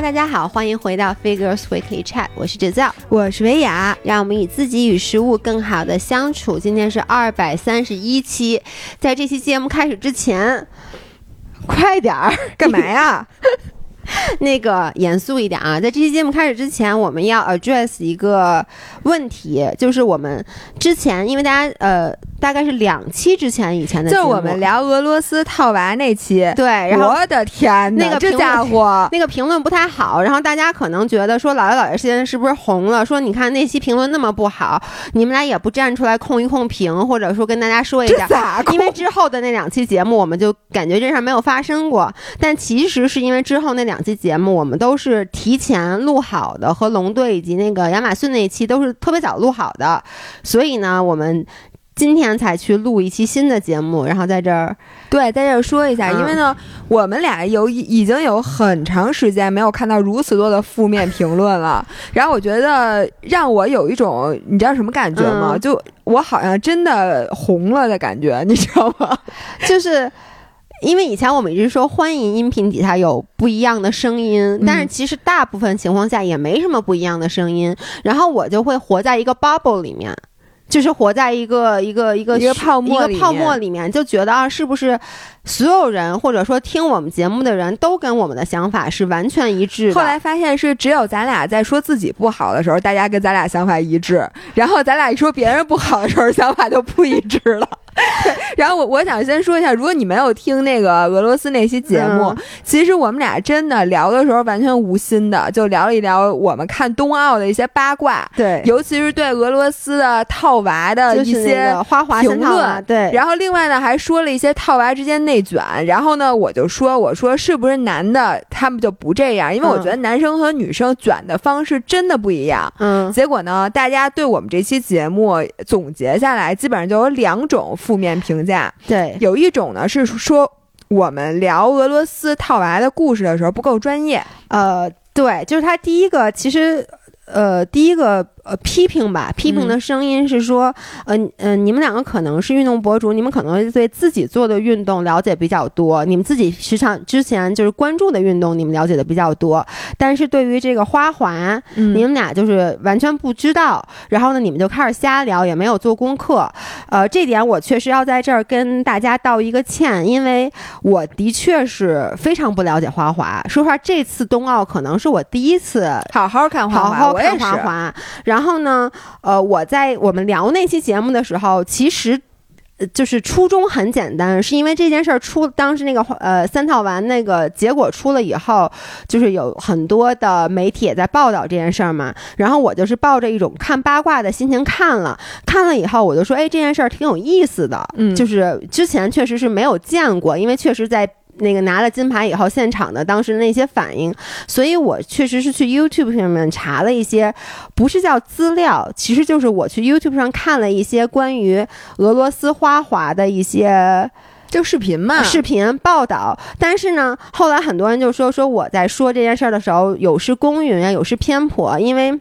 Hello，大家好，欢迎回到 Figures Weekly Chat，我是哲造，我是维雅，让我们以自己与食物更好的相处。今天是二百三十一期，在这期节目开始之前，快点儿，干嘛呀？那个严肃一点啊，在这期节目开始之前，我们要 address 一个问题，就是我们之前因为大家呃。大概是两期之前以前的，就我们聊俄罗斯套娃那期，对，然后我的天哪，那个这家伙，那个评论不太好，然后大家可能觉得说姥姥姥爷现在是不是红了？说你看那期评论那么不好，你们俩也不站出来控一控评，或者说跟大家说一下，因为之后的那两期节目我们就感觉这事儿没有发生过，但其实是因为之后那两期节目我们都是提前录好的，和龙队以及那个亚马逊那一期都是特别早录好的，所以呢我们。今天才去录一期新的节目，然后在这儿，对，在这儿说一下，因为呢，我们俩有已经有很长时间没有看到如此多的负面评论了，然后我觉得让我有一种你知道什么感觉吗？就我好像真的红了的感觉，你知道吗？就是因为以前我们一直说欢迎音频底下有不一样的声音，但是其实大部分情况下也没什么不一样的声音，然后我就会活在一个 bubble 里面。就是活在一个一个一个一个泡沫一个泡沫里面，就觉得啊，是不是所有人或者说听我们节目的人都跟我们的想法是完全一致的？后来发现是只有咱俩在说自己不好的时候，大家跟咱俩想法一致，然后咱俩一说别人不好的时候，想法就不一致了。然后我我想先说一下，如果你没有听那个俄罗斯那期节目，其实我们俩真的聊的时候完全无心的，就聊了一聊我们看冬奥的一些八卦，对，尤其是对俄罗斯的套娃的一些花滑评论，对。然后另外呢，还说了一些套娃之间内卷。然后呢，我就说，我说是不是男的他们就不这样？因为我觉得男生和女生卷的方式真的不一样。嗯。结果呢，大家对我们这期节目总结下来，基本上就有两种。负面评价，对，有一种呢是说我们聊俄罗斯套娃的故事的时候不够专业，呃，对，就是他第一个，其实，呃，第一个。呃，批评吧，批评的声音是说，呃，呃，你们两个可能是运动博主，你们可能对自己做的运动了解比较多，你们自己时常之前就是关注的运动，你们了解的比较多，但是对于这个花滑，你们俩就是完全不知道，然后呢，你们就开始瞎聊，也没有做功课，呃，这点我确实要在这儿跟大家道一个歉，因为我的确是非常不了解花滑，说实话，这次冬奥可能是我第一次好好看花滑，好好看花滑。然后呢，呃，我在我们聊那期节目的时候，其实就是初衷很简单，是因为这件事儿出当时那个呃三套完那个结果出了以后，就是有很多的媒体也在报道这件事儿嘛。然后我就是抱着一种看八卦的心情看了，看了以后我就说，哎，这件事儿挺有意思的，嗯，就是之前确实是没有见过，因为确实在。那个拿了金牌以后，现场的当时那些反应，所以我确实是去 YouTube 上面查了一些，不是叫资料，其实就是我去 YouTube 上看了一些关于俄罗斯花滑的一些就视频嘛，视频报道。但是呢，后来很多人就说说我在说这件事儿的时候有失公允啊，有失偏颇，因为。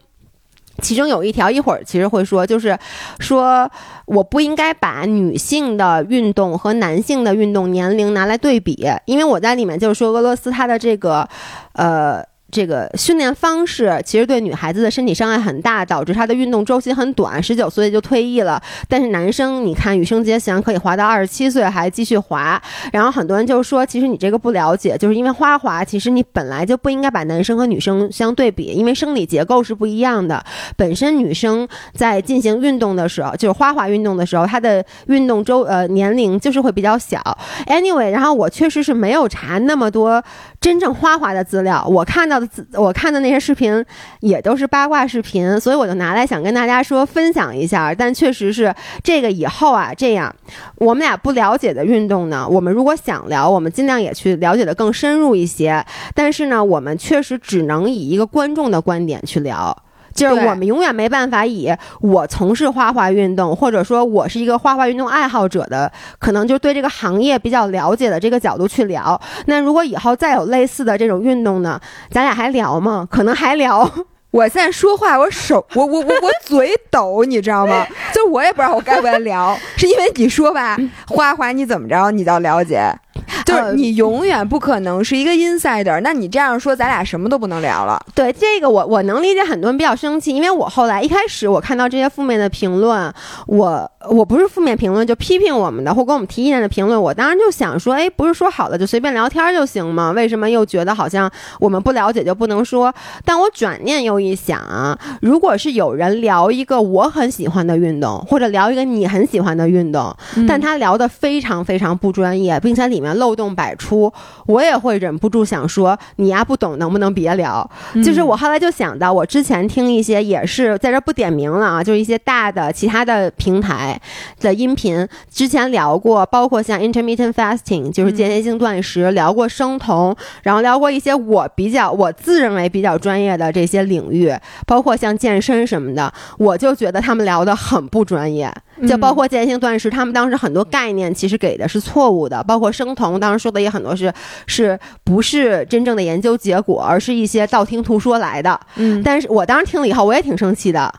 其中有一条，一会儿其实会说，就是说我不应该把女性的运动和男性的运动年龄拿来对比，因为我在里面就是说俄罗斯它的这个，呃。这个训练方式其实对女孩子的身体伤害很大，导致她的运动周期很短，十九岁就退役了。但是男生，你看羽生结弦可以滑到二十七岁还继续滑。然后很多人就说，其实你这个不了解，就是因为花滑，其实你本来就不应该把男生和女生相对比，因为生理结构是不一样的。本身女生在进行运动的时候，就是花滑运动的时候，她的运动周呃年龄就是会比较小。Anyway，然后我确实是没有查那么多真正花滑的资料，我看到。我看的那些视频也都是八卦视频，所以我就拿来想跟大家说分享一下。但确实是这个以后啊，这样我们俩不了解的运动呢，我们如果想聊，我们尽量也去了解的更深入一些。但是呢，我们确实只能以一个观众的观点去聊。就是我们永远没办法以我从事花滑运动，或者说我是一个花滑运动爱好者的，可能就对这个行业比较了解的这个角度去聊。那如果以后再有类似的这种运动呢，咱俩还聊吗？可能还聊。我现在说话，我手，我我我我 嘴抖，你知道吗？就我也不知道我该不该聊，是因为你说吧，花滑你怎么着，你倒了解。就是你永远不可能是一个 insider。那你这样说，咱俩什么都不能聊了。对这个，我我能理解很多人比较生气，因为我后来一开始我看到这些负面的评论，我我不是负面评论，就批评我们的或给我们提意见的评论，我当时就想说，哎，不是说好了就随便聊天就行吗？为什么又觉得好像我们不了解就不能说？但我转念又一想啊，如果是有人聊一个我很喜欢的运动，或者聊一个你很喜欢的运动，但他聊的非常非常不专业，并且里面漏洞百出，我也会忍不住想说，你呀不懂，能不能别聊？就是我后来就想到，我之前听一些也是在这不点名了啊，就是一些大的其他的平台的音频，之前聊过，包括像 intermittent fasting，就是间歇性断食，聊过生酮，然后聊过一些我比较我自认为比较专业的这些领域，包括像健身什么的，我就觉得他们聊的很不专业。就包括间歇性断食，他们当时很多概念其实给的是错误的，包括生酮，当时说的也很多是是不是真正的研究结果，而是一些道听途说来的。嗯，但是我当时听了以后，我也挺生气的。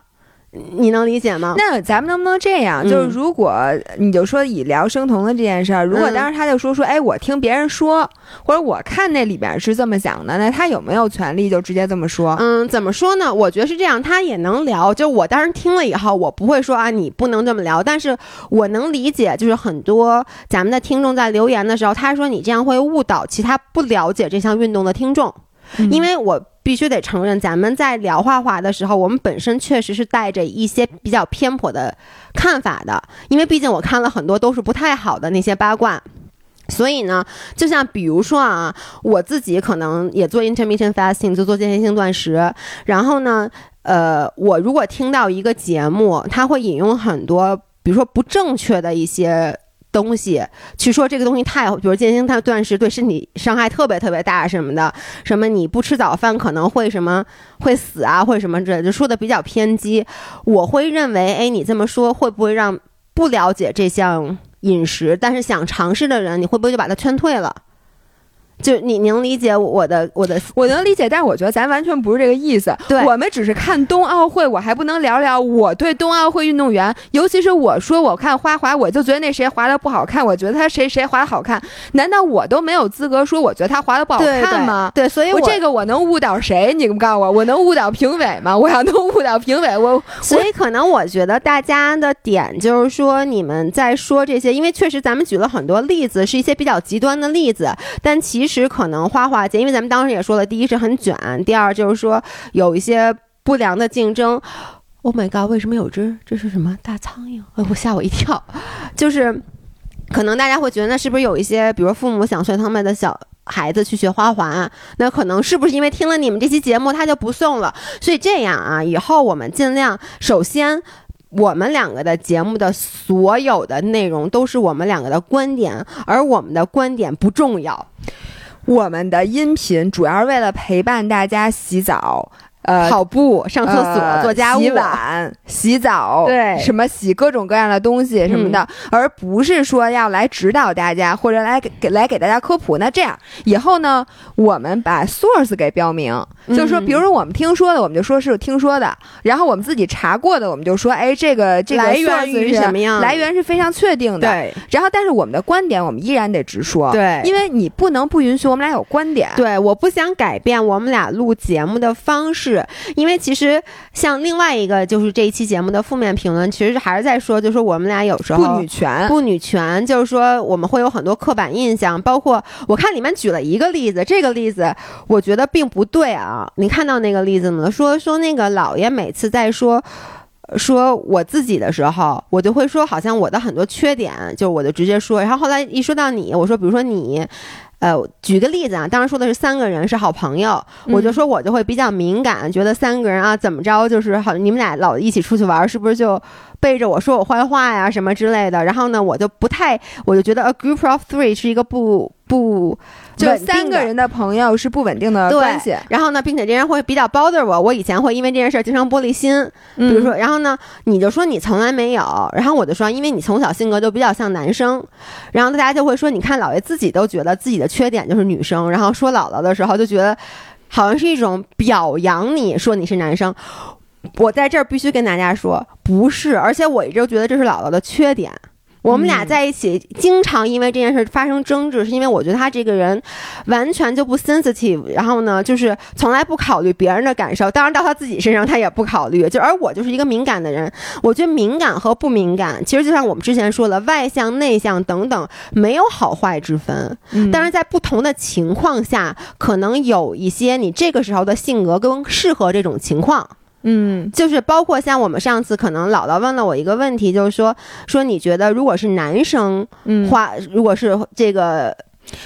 你能理解吗？那咱们能不能这样？就是如果你就说以聊生酮的这件事儿，如果当时他就说说，哎，我听别人说，或者我看那里边是这么想的，那他有没有权利就直接这么说？嗯，怎么说呢？我觉得是这样，他也能聊。就我当时听了以后，我不会说啊，你不能这么聊。但是我能理解，就是很多咱们的听众在留言的时候，他说你这样会误导其他不了解这项运动的听众，因为我。必须得承认，咱们在聊画画的时候，我们本身确实是带着一些比较偏颇的看法的。因为毕竟我看了很多都是不太好的那些八卦，所以呢，就像比如说啊，我自己可能也做 intermittent fasting，就做间歇性断食。然后呢，呃，我如果听到一个节目，他会引用很多，比如说不正确的一些。东西去说这个东西太，比如间歇性断食对身体伤害特别特别大什么的，什么你不吃早饭可能会什么会死啊，或者什么之类，就说的比较偏激。我会认为，哎，你这么说会不会让不了解这项饮食但是想尝试的人，你会不会就把他劝退了？就你能理解我的我的我能理解，但是我觉得咱完全不是这个意思。对，我们只是看冬奥会，我还不能聊聊我对冬奥会运动员，尤其是我说我看花滑，我就觉得那谁滑的不好看，我觉得他谁谁滑的好看，难道我都没有资格说我觉得他滑的不好看吗？对，所以我这个我能误导谁？你们告诉我，我能误导评委吗？我要能误导评委，我 所以可能我觉得大家的点就是说，你们在说这些，因为确实咱们举了很多例子，是一些比较极端的例子，但其实。其实可能花滑节，因为咱们当时也说了，第一是很卷，第二就是说有一些不良的竞争。Oh my god，为什么有只这是什么大苍蝇？哎，我吓我一跳。就是可能大家会觉得，那是不是有一些，比如父母想送他们的小孩子去学花滑？那可能是不是因为听了你们这期节目，他就不送了？所以这样啊，以后我们尽量首先。我们两个的节目的所有的内容都是我们两个的观点，而我们的观点不重要。我们的音频主要是为了陪伴大家洗澡。呃，跑步、上厕所、做家务、洗碗、洗澡，对，什么洗各种各样的东西什么的，而不是说要来指导大家或者来给来给大家科普。那这样以后呢，我们把 source 给标明，就是说，比如说我们听说的，我们就说是听说的；然后我们自己查过的，我们就说，哎，这个这个来源是什么样？来源是非常确定的。对。然后，但是我们的观点，我们依然得直说。对。因为你不能不允许我们俩有观点。对，我不想改变我们俩录节目的方式。是，因为其实像另外一个就是这一期节目的负面评论，其实还是在说，就是我们俩有时候不女权，不女权，就是说我们会有很多刻板印象，包括我看里面举了一个例子，这个例子我觉得并不对啊。你看到那个例子吗？说说那个老爷每次在说说我自己的时候，我就会说好像我的很多缺点，就我就直接说，然后后来一说到你，我说比如说你。呃，举个例子啊，当时说的是三个人是好朋友，我就说我就会比较敏感，觉得三个人啊怎么着就是好，你们俩老一起出去玩，是不是就背着我说我坏话呀什么之类的？然后呢，我就不太，我就觉得 a group of three 是一个不不。就三个人的朋友是不稳定的关系，然后呢，并且这人会比较 bother 我。我以前会因为这件事儿经常玻璃心，比如说，然后呢，你就说你从来没有，然后我就说，因为你从小性格就比较像男生，然后大家就会说，你看姥爷自己都觉得自己的缺点就是女生，然后说姥姥的时候就觉得好像是一种表扬你，说你是男生。我在这儿必须跟大家说，不是，而且我一直觉得这是姥姥的缺点。我们俩在一起，经常因为这件事发生争执，是因为我觉得他这个人完全就不 sensitive，然后呢，就是从来不考虑别人的感受，当然到他自己身上他也不考虑。就而我就是一个敏感的人，我觉得敏感和不敏感，其实就像我们之前说了，外向、内向等等，没有好坏之分。嗯但是在不同的情况下，可能有一些你这个时候的性格更适合这种情况。嗯。就是包括像我们上次可能姥姥问了我一个问题，就是说说你觉得如果是男生嗯，话，如果是这个，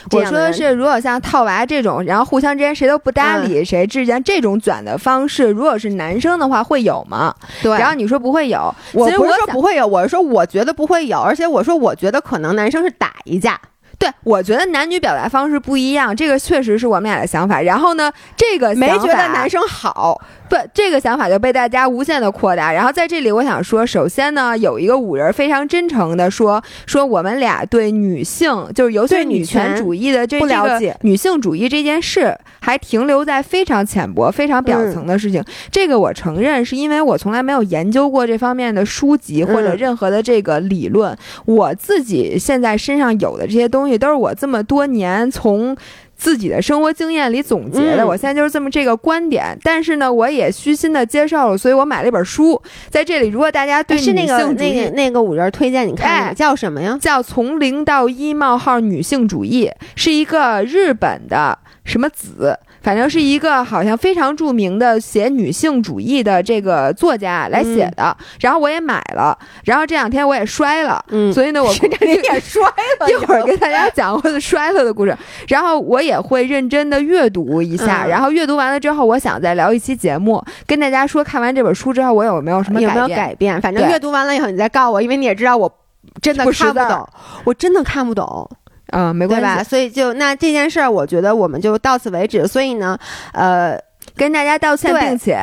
这我说的是，如果像套娃这种，然后互相之间谁都不搭理谁之间这种卷的方式，如果是男生的话会有吗？对。然后你说不会有，我不是说不会有，我是说我觉得不会有，而且我说我觉得可能男生是打一架，对，我觉得男女表达方式不一样，这个确实是我们俩的想法。然后呢，这个没觉得男生好，不，这个想法就被大家无限的扩大。然后在这里，我想说，首先呢，有一个五人非常真诚的说，说我们俩对女性，就是尤其女女权权主义的这不了这个解女性主义这件事，还停留在非常浅薄、非常表层的事情。这个我承认，是因为我从来没有研究过这方面的书籍或者嗯任何的这个理论。我自己现在身上有的这些东西，都是我这么多年从。自己的生活经验里总结的，嗯我现在就是这么这个观点。但是呢，我也虚心的接受了，所以我买了一本书。在这里，如果大家对是那个那个那个五人推荐你看的，哎叫什么呀？叫《从零到一冒号女性主义》，是一个日本的什么子，反正是一个好像非常著名的写女性主义的这个作家来写的。然后我也买了，然后这两天我也摔了，嗯，所以呢，我 这你也摔了，一会儿跟大家讲我的 摔了的故事，然后我也会认真的阅读一下，嗯然后阅读完了之后，我想再聊一期节目，跟大家说看完这本书之后我有没有什么有没有变。改变？反正阅读完了以后你再告诉我，因为你也知道我真的看不懂，我真的看不懂。嗯，没关系，吧？所以就那这件事儿，我觉得我们就到此为止。所以呢，呃，跟大家道歉，并且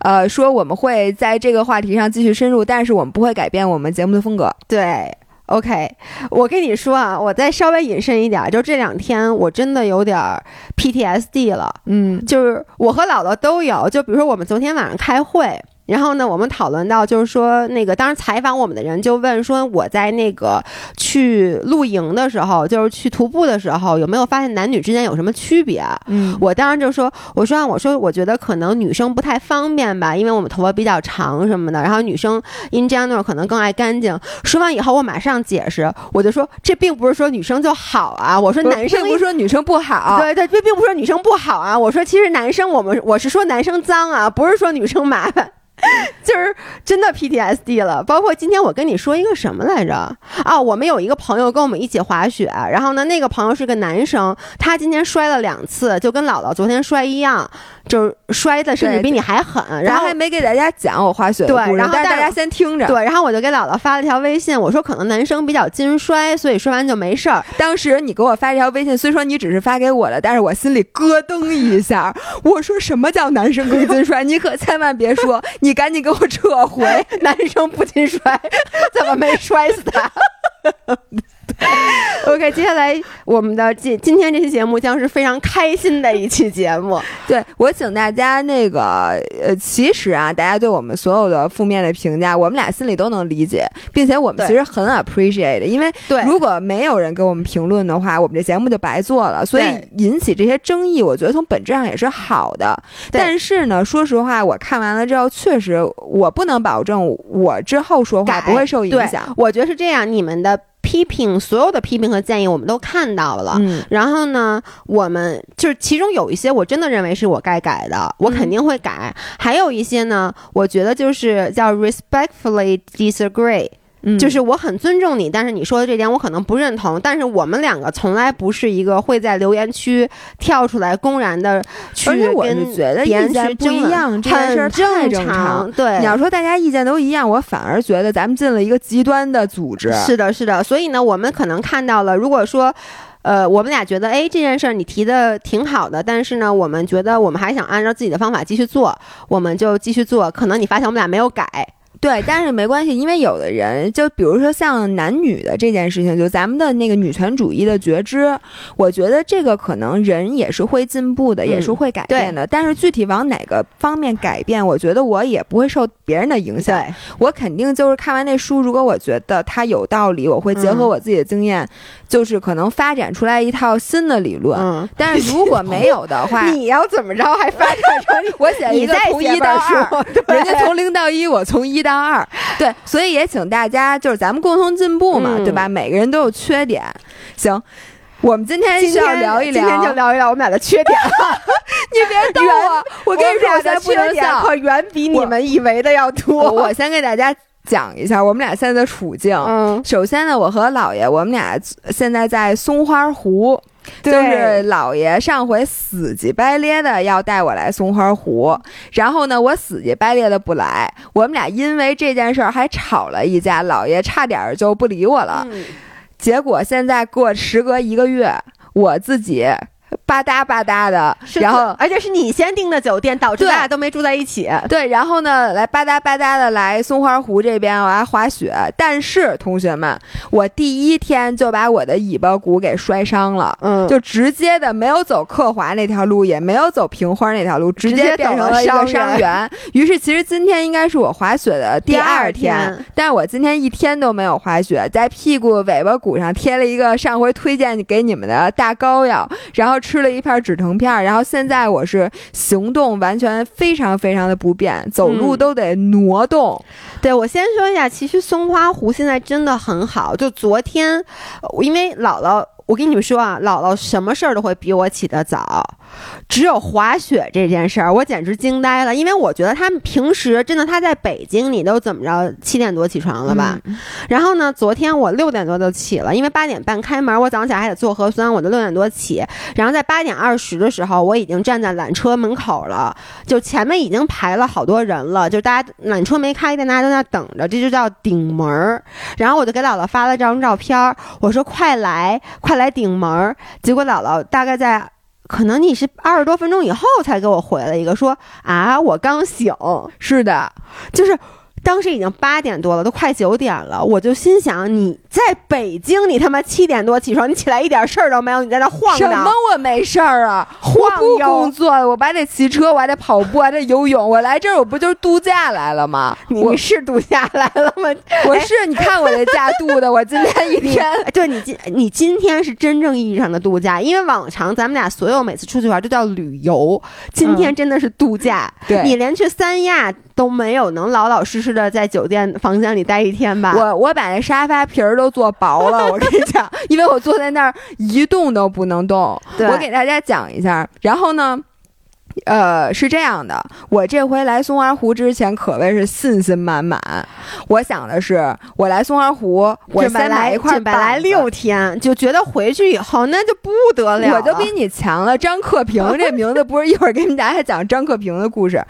呃说我们会在这个话题上继续深入，但是我们不会改变我们节目的风格。对。OK，我跟你说啊，我再稍微引申一点儿，就这两天我真的有点儿 PTSD 了，嗯就是我和姥姥都有。就比如说我们昨天晚上开会，然后呢，我们讨论到就是说那个当时采访我们的人就问说，我在那个去露营的时候，就是去徒步的时候，有没有发现男女之间有什么区别？嗯我当时就说，我说啊我说我觉得可能女生不太方便吧，因为我们头发比较长什么的，然后女生 in general 可能更爱干净。说完以后，我马上解释，我就说这并不是说女生就好啊，我说男生并不是说女生不好，对对，这并不是说女生不好啊，我说其实男生我们我是说男生脏啊，不是说女生麻烦。就是真的 PTSD 了，包括今天我跟你说一个什么来着啊？我们有一个朋友跟我们一起滑雪，然后呢，那个朋友是个男生，他今天摔了两次，就跟姥姥昨天摔一样，就是摔的甚至比你还狠。然后还没给大家讲我滑雪的对故事然后但是大家先听着。对，然后我就给姥姥发了条微信，我说可能男生比较筋摔，所以摔完就没事儿。当时你给我发这条微信，虽说你只是发给我的，但是我心里咯噔一下。我说什么叫男生更筋摔？你可千万别说，你赶紧给我撤回。男生不禁摔，怎么没摔死他 OK，接下来我们的今今天这期节目将是非常开心的一期节目。对我请大家那个呃，其实啊，大家对我们所有的负面的评价，我们俩心里都能理解，并且我们其实很 appreciate，因为对如果没有人给我们评论的话，我们这节目就白做了。所以引起这些争议，我觉得从本质上也是好的。但是呢，说实话，我看完了之后，确实我不能保证我之后说话不会受影响。我觉得是这样，你们的批评，所有的批评和建议我们都看到了。嗯然后呢，我们就是其中有一些我真的认为是我该改的，我肯定会改；还有一些呢，我觉得就是叫 respectfully disagree，、嗯，就是我很尊重你，但是你说的这点我可能不认同。但是我们两个从来不是一个会在留言区跳出来公然的去跟是觉得别人去争论一样，这件事太正正常。对，你要说大家意见都一样，我反而觉得咱们进了一个极端的组织。是的，是的。所以呢，我们可能看到了，如果说。呃，我们俩觉得，哎，这件事儿你提的挺好的，但是呢，我们觉得我们还想按照自己的方法继续做，我们就继续做。可能你发现我们俩没有改，对，但是没关系，因为有的人就比如说像男女的这件事情，就咱们的那个女权主义的觉知，我觉得这个可能人也是会进步的，嗯也是会改变的。但是具体往哪个方面改变，我觉得我也不会受别人的影响。我肯定就是看完那书，如果我觉得它有道理，我会结合嗯我自己的经验，就是可能发展出来一套新的理论。嗯，但是如果没有的话，你要怎么着还发展成 我写一个从一到二，人家从零到一，我从一到二，对，所以也请大家就是咱们共同进步嘛，嗯对吧？每个人都有缺点，行。我们今天今需要天聊一聊今天就聊，一聊我们俩的缺点。你别逗我，我跟你说，我的缺点笑。可远比你们以为的要多。我先给大家讲一下我们俩现在的处境。嗯，首先呢，我和姥爷，我们俩现在在松花湖，就是姥爷上回死乞白咧的要带我来松花湖，然后呢，我死乞白咧的不来，我们俩因为这件事儿还吵了一架，姥爷差点儿就不理我了。嗯结果现在过时隔一个月，我自己吧嗒吧嗒的，然后而且是你先订的酒店，导致对咱俩都没住在一起。对，然后呢，来吧嗒吧嗒的来松花湖这边，我来滑雪。但是同学们，我第一天就把我的尾巴骨给摔伤了。嗯就直接的没有走刻滑那条路，也没有走平花那条路，直直接接变走成了一个伤员。于是，其实今天应该是我滑雪的第第二天，天但是我今天一天都没有滑雪，在屁股尾巴骨上贴了一个上回推荐给你们的大膏药，然后吃了一片止疼片儿，然后现在我是行动完全非常非常的不便，走路嗯都得挪动。对，我先说一下，其实松花湖现在真的很好。就昨天，呃因为姥姥，我跟你们说啊，姥姥什么事儿都会比我起得早，只有滑雪这件事儿，我简直惊呆了。因为我觉得他们平时真的他在北京，你都怎么着七点多起床了吧？嗯然后呢，昨天我六点多就起了，因为八点半开门，我早上起来还得做核酸，我就六点多起。然后在八点二十的时候，我已经站在缆车门口了，就前面已经排了好多人了，就大家缆车没开，但大家都在那等着，这就叫顶门儿。然后我就给姥姥发了张照片儿，我说快来，快来顶门儿。结果姥姥大概在。可能你是二十多分钟以后才给我回了一个说啊，我刚醒，是的，就是当时已经八点多了，都快九点了，我就心想你在北京，你他妈七点多起床，你起来一点事儿都没有，你在那晃什么，我没事儿啊？晃我不悠工作，我还得骑车，我还得跑步，还得游泳。我来这儿，我不就是度假来了吗？我你是度假来了吗？我是你看我这假度的，我今天一你天对你今你今天是真正意义上的度假，因为往常咱们俩所有每次出去玩都叫旅游，今天真的是度假。对你连去三亚都没有能老老实实的在酒店房间里待一天吧？我我把那沙发皮儿都做薄了，我跟你讲，因为我坐在那儿一动都不能动。我给大家讲一下，然后呢。呃，是这样的，我这回来松花湖之前可谓是信心满满。我想的是，我来松花湖，我先买来一块板子六天，就觉得回去以后那就不得了了。我就比你强了。张克平 这名字不是一会儿给你们大家讲张克平的故事，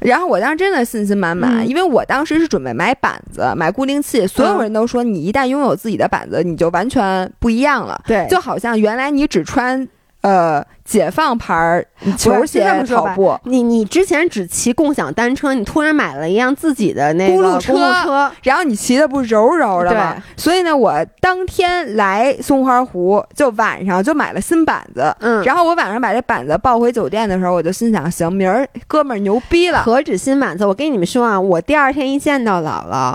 然后我当时真的信心满满，嗯因为我当时是准备买板子、买固定器，所有人都说你一旦拥有自己的板子，你就完全不一样了，对就好像原来你只穿呃解放牌儿球鞋跑步。你你之前只骑共享单车，你突然买了一辆自己的那个公路车车然后你骑的不柔柔的吗？所以呢，我当天来松花湖，就晚上就买了新板子。嗯，然后我晚上把这板子抱回酒店的时候，我就心想：行，明儿哥们儿牛逼了，何止新板子，我跟你们说啊，我第二天一见到姥姥，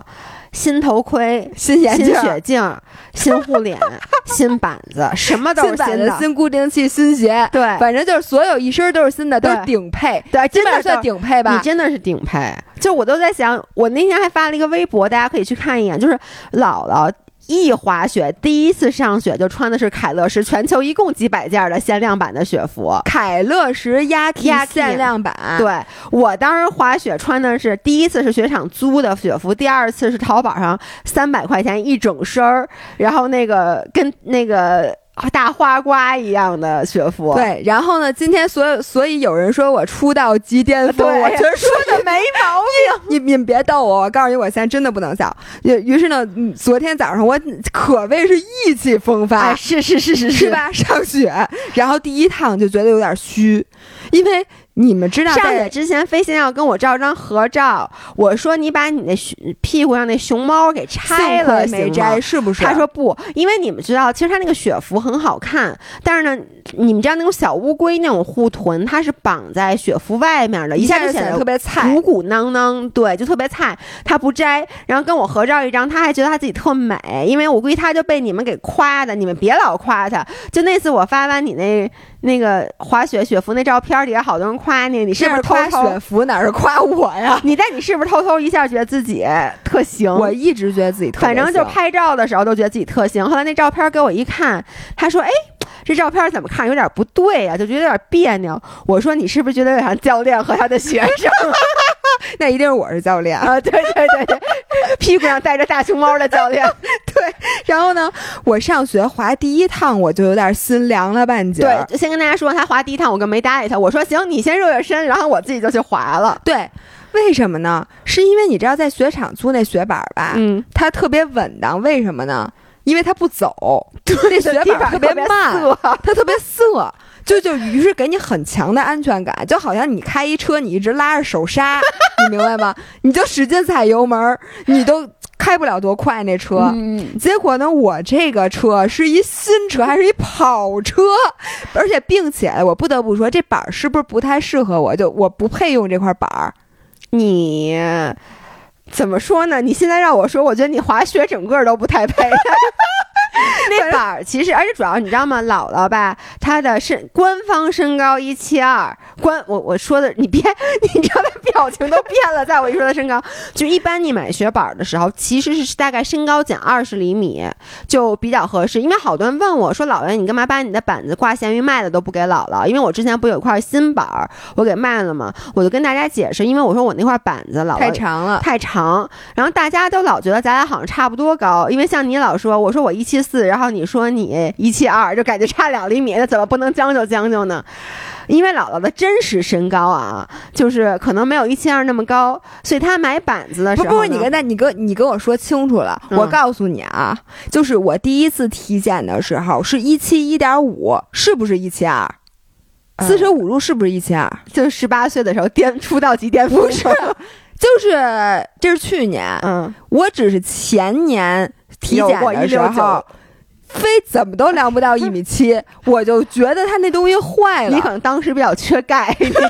新头盔、新新眼镜儿、雪镜、新护脸、新板子，什么都是新的。新固定器、新鞋，对反正就是所有一身都是新的，都是顶配，对，真的算顶配吧你。真的是顶配。就我都在想，我那天还发了一个微博，大家可以去看一眼，就是姥姥。一滑雪，第一次上雪就穿的是凯乐石全球一共几百件的限量版的雪服。凯乐石 Yaki Yaki 限量版，对我当时滑雪穿的是第一次是雪场租的雪服，第二次是淘宝上三百块钱一整身儿，然后那个跟那个大花瓜一样的雪服。对，然后呢，今天所有所以有人说我出道即巅峰，我觉得说的没毛病。你你们别逗我，我告诉你，我现在真的不能笑。于于是呢，嗯昨天早上我可谓是意气风发，哎，是是是是是？吧？上雪，然后第一趟就觉得有点虚，因为你们知道上在去之前飞先要跟我照张合照，我说你把你那熊屁股上那熊猫给拆了，没摘，是不是？他说不，因为你们知道，其实他那个雪服很好看，但是呢，你们知道那种小乌龟那种护臀，它是绑在雪服外面的，一下就显得就显得特别菜鼓。鼓囊囊，对，就特别菜。他不摘，然后跟我合照一张，他还觉得他自己特美，因为我估计他就被你们给夸的，你们别老夸他。就那次我发完你那那个滑雪雪服那照片，底下好多人夸你，你是不是偷夸偷雪？服哪是夸我呀？你但你是不是偷偷一下觉得自己特行？我一直觉得自己特行反正就拍照的时候都觉得自己特行。后来那照片给我一看，他说：“哎，这照片怎么看有点不对呀、就觉得有点别扭。”我说：“你是不是觉得有点像教练和他的学生 那一定是我是教练。啊？”对对对对，屁股上带着大熊猫的教练。对然后呢，我上学滑第一趟我就有点心凉了半截儿。对，先跟大家说，他滑第一趟，我更没搭理他。我说：“行，你先热热身。”然后我自己就去滑了。对，为什么呢？是因为你知道在雪场租那雪板儿吧，嗯，它特别稳当，为什么呢？因为它不走，那雪板儿特别慢，涩它特别涩，就就于是给你很强的安全感，就好像你开一车，你一直拉着手刹，你明白吗？你就使劲踩油门儿，你都开不了多快那车。嗯，结果呢，我这个车是一新车，还是一跑车，而且并且我不得不说，这板儿是不是不太适合我？就我不配用这块板儿。你怎么说呢？你现在让我说，我觉得你滑雪整个都不太配。那板儿其实，而且主要你知道吗？姥姥吧，她的身官方身高一七二，官我我说的你别，你知道她表情都变了，在我一说她身高，就一般你买雪板儿的时候，其实是大概身高减二十厘米就比较合适。因为好多人问我说，姥姥你干嘛把你的板子挂闲鱼卖了都不给姥姥？因为我之前不有一块新板儿我给卖了嘛？我就跟大家解释，因为我说我那块板子姥姥太长了，太长，然后大家都老觉得咱俩好像差不多高，因为像你老说，我说我一七四，然后你说你一七二，就感觉差两厘米，那怎么不能将就将就呢？因为姥姥的真实身高啊，就是可能没有一七二那么高，所以她买板子的时候呢，不不，你跟那，你跟你跟我说清楚了。嗯我告诉你啊，就是我第一次体检的时候是一七一点五，是不是一七二？嗯四舍五入是不是一七二？就十八岁的时候巅出道即巅峰，是？就是这是去年，嗯，我只是前年体检过的时169候，非怎么都量不到一米七，我就觉得他那东西坏了。你可能当时比较缺钙，你知道吗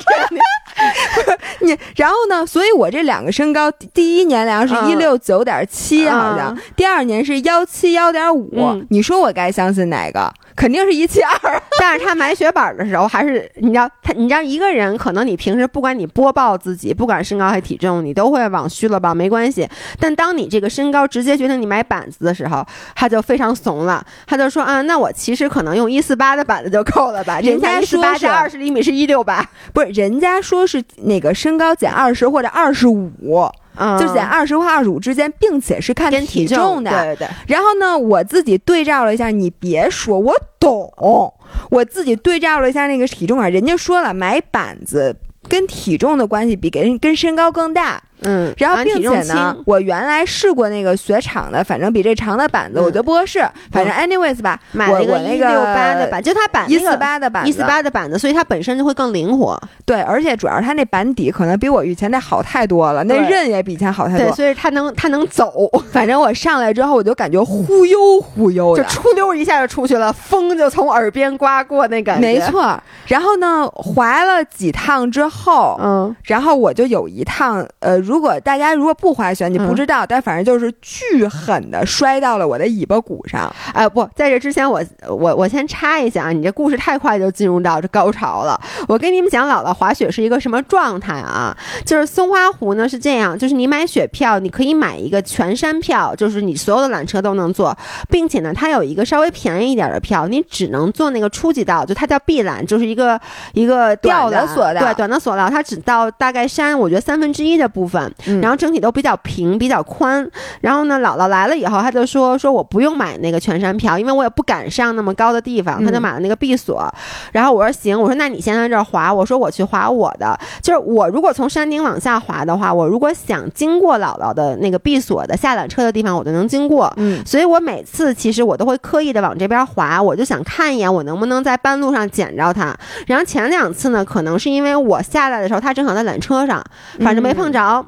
你然后呢？所以我这两个身高，第第一年量是嗯一六九点七，好像、嗯第二年是幺七幺点五嗯。你说我该相信哪个？肯定是一七二。但是他买雪板的时候，还是你知道他，你知道一个人可能你平时不管你播报自己，不管身高还是体重，你都会往虚了报，没关系。但当你这个身高直接决定你买板子的时候，他就非常怂了，他就说啊，那我其实可能用一四八的板子就够了吧？人家一四八说是加二十厘米是一六八，不是，人家说是那个身高减二十或者二十五，嗯，就是减二十或二十五之间，并且是看体重的。对对对，然后呢，我自己对照了一下，你别说，我懂。我自己对照了一下那个体重啊，人家说了，买板子跟体重的关系比跟跟身高更大。嗯，然后并且呢，我原来试过那个雪场的，反正比这长的板子，嗯我觉得不合适。反正 anyways 吧，买了一我我那一六八的板，就它板一四八的板子，一四八的板子，所以它本身就会更灵活。对，而且主要是它那板底可能比我以前那好太多了，那对刃也比以前好太对，多。所以它能它能走，反正我上来之后，我就感觉忽悠忽悠的，就出溜一下就出去了，风就从耳边刮过那感觉。没，错。然后呢，滑了几趟之后，嗯，然后我就有一趟，呃，如果大家如果不滑雪，你不嗯知道，但反正就是巨狠的摔到了我的尾巴骨上。哎，不，在这之前我我我先插一下啊，你这故事太快就进入到这高潮了。我跟你们讲，姥姥滑雪是一个什么状态啊？就是松花湖呢是这样，就是你买雪票，你可以买一个全山票，就是你所有的缆车都能坐，并且呢，它有一个稍微便宜一点的票，你只能坐那个初级道，就它叫碧缆，就是一个一个吊的索道对，短的索道，它只到大概山，我觉得三分之一的部分。分，嗯然后整体都比较平、比较宽。然后呢，姥姥来了以后，他就说说我不用买那个全山票，因为我也不敢上那么高的地方，他就嗯买了那个闭锁。然后我说行，我说那你先在这儿滑，我说我去滑我的。就是我如果从山顶往下滑的话，我如果想经过姥姥的那个闭锁的下缆车的地方，我就能经过。嗯所以我每次其实我都会刻意的往这边滑，我就想看一眼我能不能在半路上捡着它。然后前两次呢，可能是因为我下来的时候，它正好在缆车上，反正没碰着。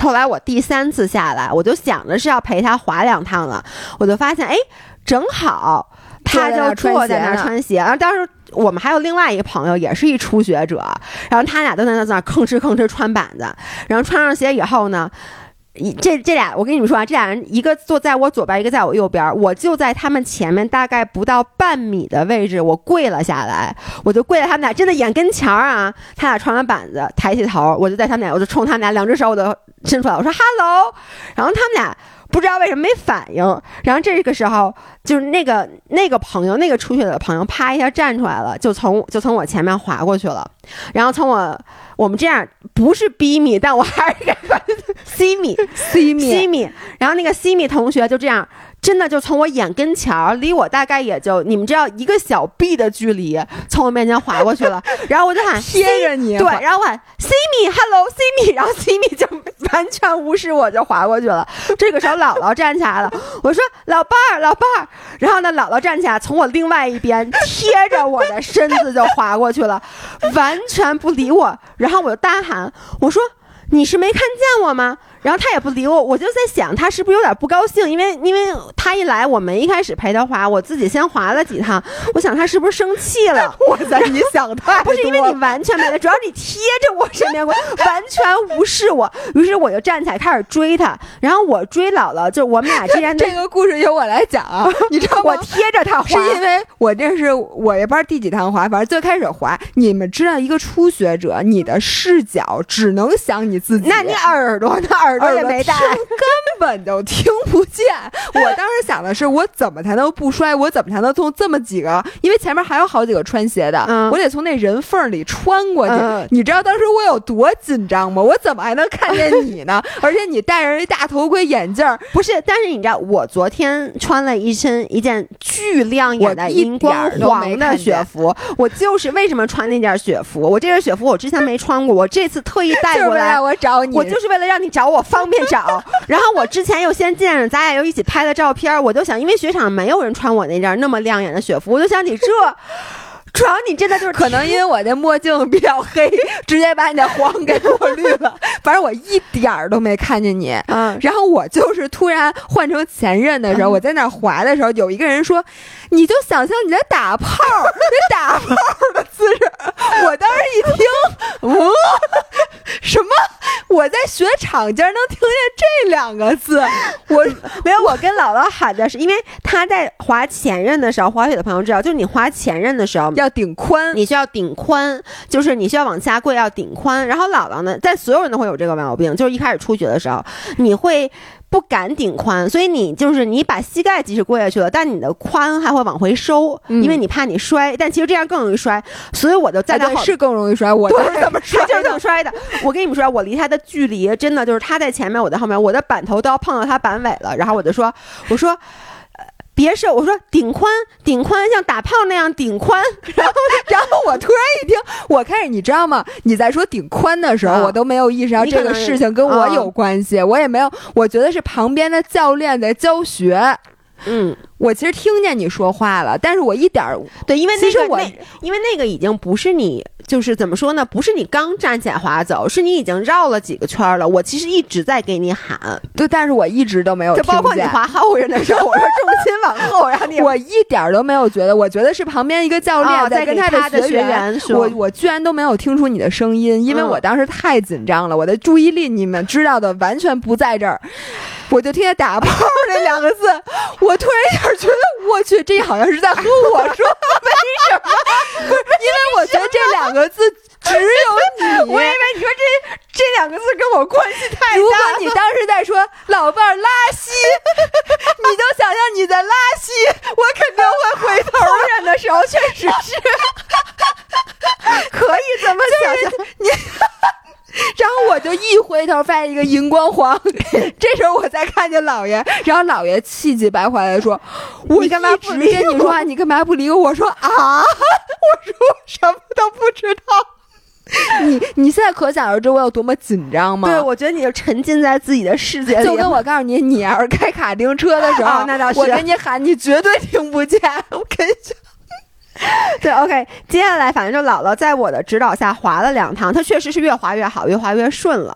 后来我第三次下来，我就想着是要陪他滑两趟了，我就发现哎，正好他就坐在那儿穿鞋，然后当时。我们还有另外一个朋友，也是一初学者，然后他俩都在那在那吭哧吭哧穿板子，然后穿上鞋以后呢，一这这俩，我跟你们说啊，这俩人一个坐在我左边，一个在我右边，我就在他们前面大概不到半米的位置，我跪了下来，我就跪在他们俩真的眼跟前儿啊，他俩穿完板子，抬起头，我就在他们俩，我就冲他们俩两只手我都伸出来，我说 hello，然后他们俩。不知道为什么没反应，然后这个时候就是那个那个朋友，那个出去的朋友，啪一下站出来了，就从就从我前面滑过去了，然后从我我们这样不是 B 米，但我还是 C 米 C 米 C 米，然后那个 C 米同学就这样，真的就从我眼跟前儿，离我大概也就你们知道一个小臂的距离，从我面前划过去了，然后我就喊贴着你对，然后我喊，Hello C 米，然后 C 米就完全无视我，就划过去了。这个时候姥姥站起来了，我说老伴儿，老伴儿，然后呢，姥姥站起来，从我另外一边贴着我的身子就划过去了，完全不理我。然后我就大喊，我说你是没看见我吗？然后他也不理我，我就在想他是不是有点不高兴，因为因为他一来，我没一开始陪他滑，我自己先滑了几趟，我想他是不是生气了？我在，你想太 不是因为你完全没了，主要你贴着我身边过，完全无视我。于是我就站起来开始追他，然后我追姥姥，就我们俩之间的 这个故事由我来讲啊，你知道吗？我贴着他滑，是因为我这是我也不知道第几趟滑，反正最开始滑，你们知道一个初学者，你的视角只能想你自己，那你耳朵呢？耳朵也没带。根本就听不见。我当时想的是，我怎么才能不摔？我怎么才能从这么几个？因为前面还有好几个穿鞋的，嗯我得从那人缝里穿过去。嗯你知道当时我有多紧张吗？我怎么还能看见你呢？而且你戴着一大头盔、眼镜儿，不是，但是你知道，我昨天穿了一身一件巨亮眼的荧光黄的雪服，我就是为什么穿那件雪服？我这件雪服我之前没穿过，我这次特意带 过来。我找你。我就是为了让你找我方便找，然后我之前又先见着，咱俩又一起拍的照片，我就想，因为雪场没有人穿我那件那么亮眼的雪服，我就想你这，主要你真的就是可能因为我那墨镜比较黑，直接把你的黄给过滤了。反正我一点儿都没看见你。嗯，然后我就是突然换成前任的时候，嗯我在那儿滑的时候，有一个人说：“你就想象你在打炮，那打炮的姿势。”我当时一听，哦，什么？我在雪场竟然能听见这两个字，我 没有，我跟姥姥喊的是，因为他在滑前任的时候，滑雪的朋友知道，就是你滑前任的时候。要顶宽。你需要顶宽，就是你需要往下跪，要顶宽。然后姥姥呢，在所有人都会有这个毛病，就是一开始初学的时候，你会不敢顶髋，所以你就是你把膝盖即使跪下去了，但你的髋还会往回收，嗯因为你怕你摔。但其实这样更容易摔，所以我就站在是更容易摔，我就是这么 摔就是这么摔的。我跟你们说，我离他的距离真的就是他在前面，我在后面，我的板头都要碰到他板尾了。然后我就说，我说。呃别是我说顶宽顶宽像打炮那样顶宽，然后，然后我突然一听，我开始你知道吗？你在说顶宽的时候，啊我都没有意识到这个事情跟我啊有关系，我也没有，我觉得是旁边的教练在教学。嗯，我其实听见你说话了，但是我一点儿对，因为其实我那个那因为那个已经不是你，就是怎么说呢？不是你刚站起来滑走，是你已经绕了几个圈儿了。我其实一直在给你喊，对，但是我一直都没有就听见。包括你滑后人的时候，我说重心往后，然后你我一点儿都没有觉得，我觉得是旁边一个教练哦在跟他的学员说我我居然都没有听出你的声音，因为嗯我当时太紧张了，我的注意力你们知道的完全不在这儿，我就听见“打炮”这两个字，我突然一下觉得，我去，这好像是在和我说，为什么？不是，因为我觉得这两个字只有你。我以为你说这这两个字跟我关系太大如果你当时在说“老伴儿拉稀”，你就想象你在拉稀，我肯定会回头后人的时候，确实是 可以这么想象。然后我就一回头，发现一个荧光黄，这时候我才看见姥爷，然后姥爷气急败坏的说：“我你干嘛直不理跟你说话，你干嘛不理我？”我说：“啊，我说我什么都不知道。”你你现在可想而知我有多么紧张吗？对，我觉得你就沉浸在自己的世界里。就跟我告诉你，你要是开卡丁车的时候，哦那倒是我跟你喊，你绝对听不见。我跟你讲。对，OK，接下来反正就姥姥在我的指导下滑了两趟，她确实是越滑越好，越滑越顺了。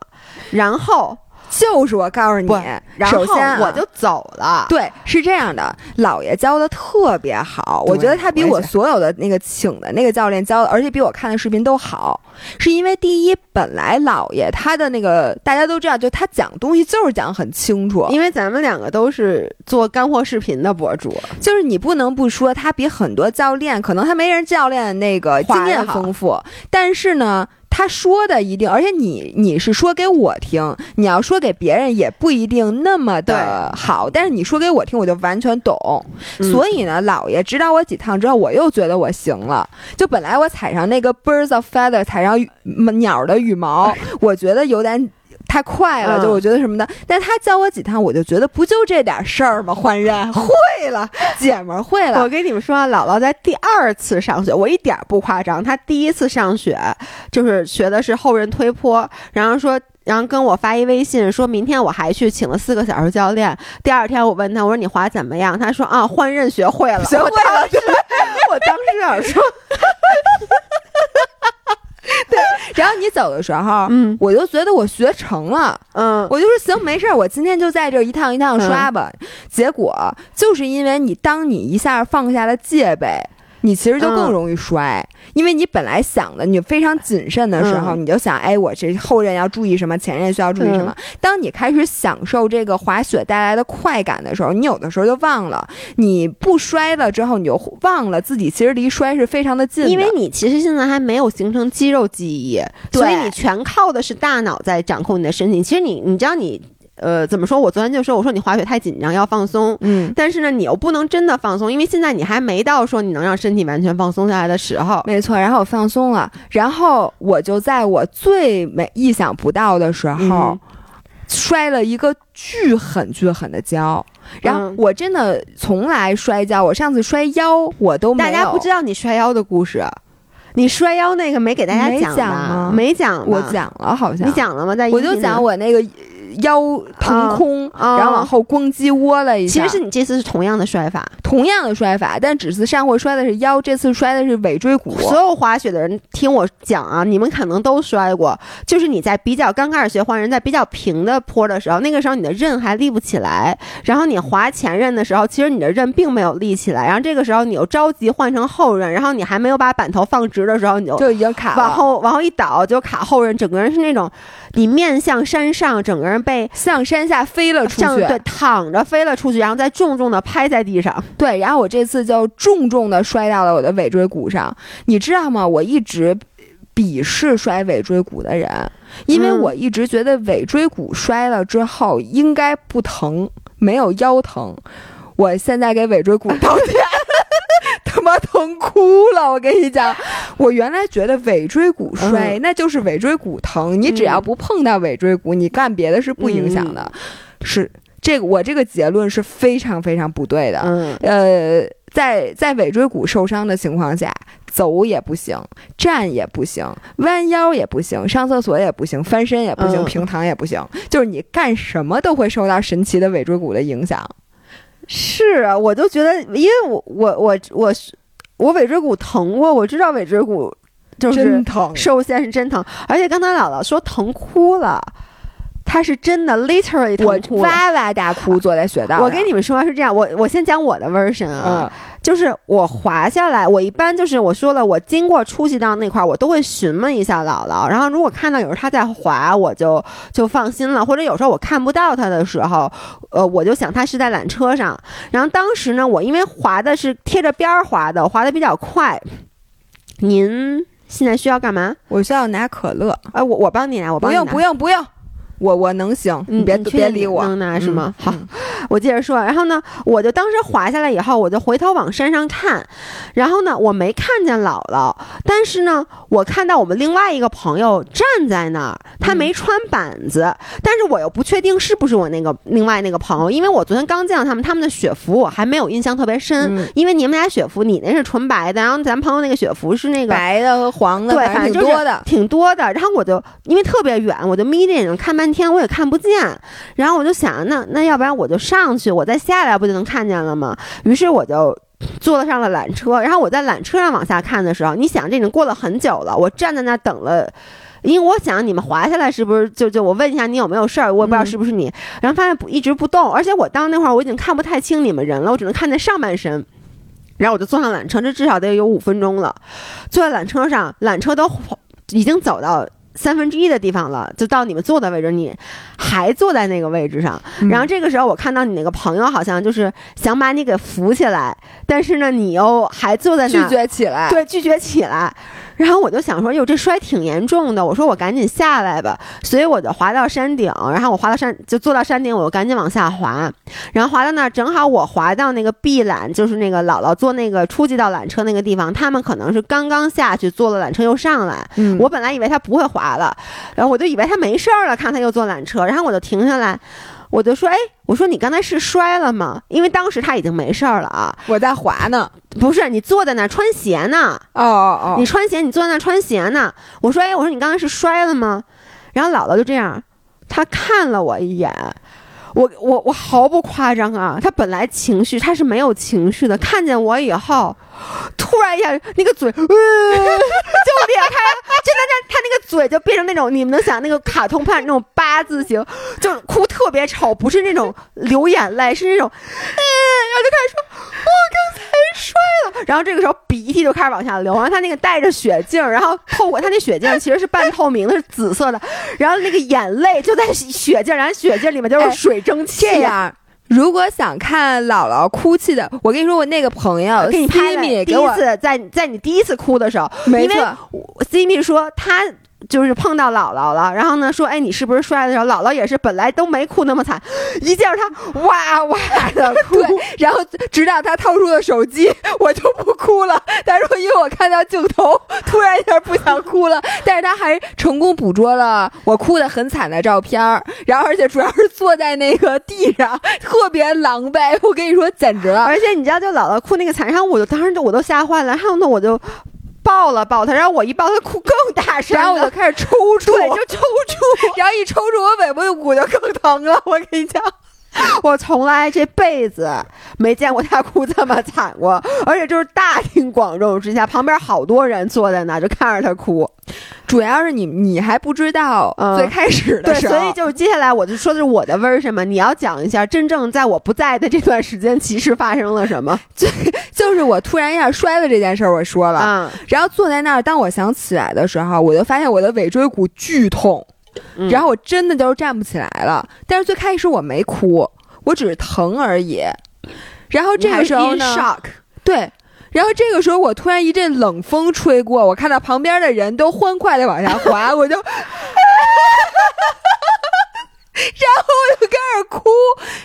然后就是我告诉你，然后首先啊我就走了。对，是这样的，姥爷教的特别好，我觉得他比我所有的那个请的那个教练教的，而且比我看的视频都好。是因为第一，本来姥爷他的那个大家都知道，就他讲东西就是讲很清楚，因为咱们两个都是做干货视频的博主，就是你不能不说他比很多教练，可能他没人教练那个经验丰富，但是呢。他说的一定，而且你你是说给我听，你要说给别人也不一定那么的好，但是你说给我听，我就完全懂。嗯所以呢，姥爷指导我几趟之后，我又觉得我行了。就本来我踩上那个 birds of feather，踩上羽鸟的羽毛，我觉得有点。太快了，嗯就我觉得什么的，但他教我几趟，我就觉得不就这点事儿吗？换刃 会了，姐们儿会了我。跟你们说啊，姥姥在第二次上学，我一点儿不夸张，她第一次上学就是学的是后刃推坡，然后说。然后跟我发一微信，说明天我还去请了四个小时教练。第二天我问他，我说你滑怎么样？他说啊，换刃学会了。学会了我当时，我当时想说，然后你走的时候，嗯我就觉得我学成了，嗯，我就说行，没事儿，我今天就在这儿一趟一趟刷吧。结果就是因为你，当你一下放下了戒备。你其实就更嗯容易摔，因为你本来想的你非常谨慎的时候，嗯你就想，哎，我这后刃要注意什么，前刃需要注意什么。当你开始享受这个滑雪带来的快感的时候，你有的时候就忘了，你不摔了之后，你就忘了自己其实离摔是非常的近的。因为你其实现在还没有形成肌肉记忆，所以你全靠的是大脑在掌控你的身体。其实你，你知道你，呃，怎么说？我昨天就说，我说你滑雪太紧张，要放松。嗯，但是呢，你又不能真的放松，因为现在你还没到说你能让身体完全放松下来的时候。没错，然后我放松了，然后我就在我最没意想不到的时候。嗯摔了一个巨狠巨狠的跤，然后嗯我真的从来摔跤，我上次摔腰我都没有，大家不知道你摔腰的故事，你摔腰那个没给大家没讲吗没讲吧，我讲了，好像你，讲了吗？在我就。讲我那个腰腾空，啊然后往后咣叽窝了一下。其实是你这次是同样的摔法，同样的摔法，但只是上回摔的是腰，这次摔的是尾椎骨。所有滑雪的人听我讲啊，你们可能都摔过，就是你在比较刚开始学滑，人，在比较平的坡的时候，那个时候你的刃还立不起来，然后你滑前刃的时候，其实你的刃并没有立起来，然后这个时候你又着急换成后刃，然后你还没有把板头放直的时候，你就就已经卡了，往后往后一倒就卡后刃，整个人是那种你面向山上，整个人被向山下飞了出去。上对躺着飞了出去，然后再重重的拍在地上。对，然后我这次就重重的摔到了我的尾椎骨上，你知道吗？我一直鄙视摔尾椎骨的人，因为嗯我一直觉得尾椎骨摔了之后应该不疼，没有腰疼。我现在给尾椎骨道歉，他妈疼哭了！我跟你讲，我原来觉得尾椎骨摔、那就是尾椎骨疼，你只要不碰到尾椎骨，你干别的是不影响的。是这个，我这个结论是非常非常不对的。嗯，呃，在在尾椎骨受伤的情况下，走也不行，站也不行，弯腰也不行，上厕所也不行，翻身也不行，嗯平躺也不行，就是你干什么都会受到神奇的尾椎骨的影响。是啊，我就觉得，因为我我我我我尾椎骨疼过，我知道尾椎骨就是真疼，受限是真疼，而且刚才姥姥说疼哭了，她是真的 literally 我。哇哇大哭，坐在雪道。我跟你们说是这样，我我先讲我的 version 啊，嗯就是我滑下来，我一般就是我说了，我经过出气道那块儿，我都会询问一下姥姥，然后如果看到有人他在滑，我就就放心了，或者有时候我看不到他的时候，呃，我就想他是在缆车上。然后当时呢，我因为滑的是贴着边儿滑的，滑的比较快。您现在需要干嘛？我需要拿可乐，哎、我我帮你拿，我帮你拿。不用不用不用，我我能行，你别你别理我，能拿是吗？好，我接着说，然后呢，我就当时滑下来以后，我就回头往山上看，然后呢，我没看见姥姥，但是呢，我看到我们另外一个朋友站在那儿，他嗯没穿板子，但是我又不确定是不是我那个另外那个朋友，因为我昨天刚见到他们，他们的雪服我还没有印象特别深，嗯因为你们俩雪服，你那是纯白的，然后咱朋友那个雪服是那个白的和黄的，对，反反正就是挺多的。挺多的。然后我就因为特别远，我就眯着眼睛看半天，我也看不见。然后我就想，那那要不然我就上去，我再下来不就能看见了吗？于是我就。坐了上了缆车，然后我在缆车上往下看的时候，你想这已经过了很久了，我站在那儿等了，因为我想你们滑下来是不是就就我问一下你有没有事儿，我也不知道嗯是不是你，然后发现不一直不动，而且我到那会儿我已经看不太清你们人了，我只能看见上半身。然后我就坐上缆车，这至少得有五分钟了。坐在缆车上，缆车都已经走到三分之一的地方了，就到你们坐的位置，你还坐在那个位置上。嗯然后这个时候，我看到你那个朋友好像就是想把你给扶起来，但是呢，你又还坐在那拒儿，绝起来，对，拒绝起来。然后我就想说，哟，这摔挺严重的。我说我赶紧下来吧，所以我就滑到山顶，然后我滑到山就坐到山顶，我就赶紧往下滑。然后滑到那儿，正好我滑到那个 B 缆，就是那个姥姥坐那个初级道缆车那个地方，他们可能是刚刚下去坐了缆车又上来。嗯，我本来以为他不会滑了，然后我就以为他没事儿了，看他又坐缆车，然后我就停下来，我就说，哎，我说你刚才是摔了吗？因为当时他已经没事儿了啊，我在滑呢。不是你坐在那儿穿鞋呢。哦哦哦，你穿鞋，你坐在那儿穿鞋呢。我说，哎，我说你刚才是摔了吗？然后姥姥就这样，她看了我一眼，我我我毫不夸张啊，她本来情绪她是没有情绪的，看见我以后，突然一下那个嘴，呃、就裂开了，真的，她她那个嘴就变成那种你们能想那个卡通片那种八字形，就哭特别丑，不是那种流眼泪，是那种，嗯，然后就开始说，我刚才摔了，然后这个时候鼻涕就开始往下流，然后他那个带着血镜，然后透过他那血镜其实是半透明的，是紫色的，然后那个眼泪就在血镜，然后血镜里面就是哎水蒸气。这样。如果想看姥姥哭泣的，我跟你说，我那个朋友给你拍了 Simi 第一，次在在你第一次哭的时候，因为没错，Simi 说他就是碰到姥姥了，然后呢说，哎，你是不是摔的时候，姥姥也是本来都没哭那么惨，一见着他哇哇的 哭，然后直到他掏出了手机，我就不哭了。他说，因为我看到镜头，突然一下不想哭了。但是他还成功捕捉了我哭的很惨的照片儿，然后而且主要是坐在那个地上，特别狼狈。我跟你说，简直了。而且你知道，就姥姥哭那个惨，然后我就当时就我都吓坏了，然后呢我就抱了抱他，然后我一抱他哭更大声了，然后我就开始抽搐，对就抽搐。然后一抽搐，我尾巴的骨就更疼了。我跟你讲，我从来这辈子没见过他哭这么惨过，而且就是大庭广众之下，旁边好多人坐在那儿就看着他哭。主要是你你还不知道嗯最开始的对，时候，所以就是接下来我就说的是我的 version 嘛，你要讲一下真正在我不在的这段时间，其实发生了什么 就是我突然一下摔了这件事儿，我说了。嗯？然后坐在那儿，当我想起来的时候，我就发现我的尾椎骨剧痛，嗯然后我真的就是站不起来了。但是最开始我没哭，我只是疼而已。然后这个时候呢，shock，对，然后这个时候我突然一阵冷风吹过，我看到旁边的人都欢快的往下滑，我就。然后我就开始哭，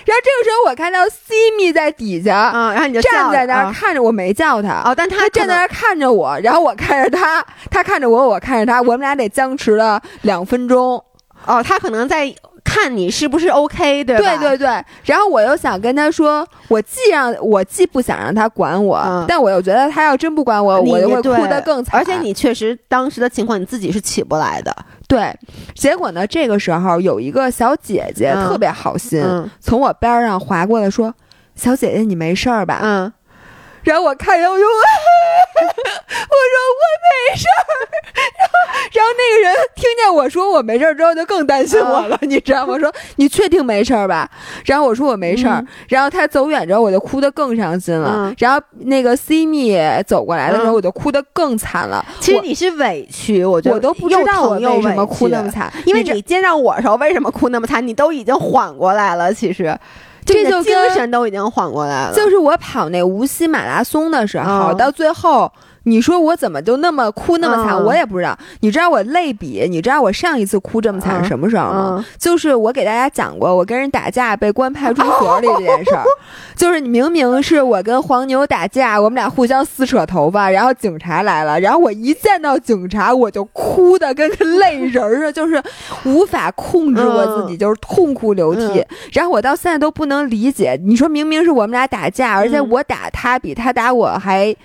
然后这个时候我看到西米在底下、嗯，然后你就站在那儿啊看着我，没叫他。哦，但他他站在那，儿看着我，然后我看着他，他看着我，我看着他，我们俩得僵持了两分钟。哦，他可能在看你是不是 OK，对吧？对对对，然后我又想跟他说，我既让我既不想让他管我，嗯但我又觉得他要真不管我，我就会哭得更惨。而且你确实当时的情况你自己是起不来的，对，结果呢，这个时候有一个小姐姐嗯特别好心，嗯从我边上划过来说：“小姐姐，你没事儿吧？”嗯，然后我看见我就，我说我没事儿，然后然后那个人听见我说我没事儿之后就更担心我了，你知道吗？说你确定没事儿吧？然后我说我没事儿，嗯。然后他走远之后我就哭得更伤心了，嗯。然后那个 C 蜜走过来的时候嗯。我就哭得更惨了，其实你是委屈，我觉得我都不知道我为什么哭那么惨，因为你见到我的时候，为什么哭那么惨？你都已经缓过来了，其实，这就精神都已经缓过来了。就是我跑那无锡马拉松的时候，嗯到最后你说我怎么就那么哭那么惨？嗯我也不知道。你知道我类比，你知道我上一次哭这么惨嗯是什么时候吗？嗯就是我给大家讲过，我跟人打架被关派出所里这件事儿。就是你明明是我跟黄牛打架，我们俩互相撕扯头发，然后警察来了，然后我一见到警察我就哭的跟个泪人儿似的，就是无法控制我自己，就是痛哭流涕。嗯然后我到现在都不能理解，你说明明是我们俩打架，而且嗯我打他比他打我还，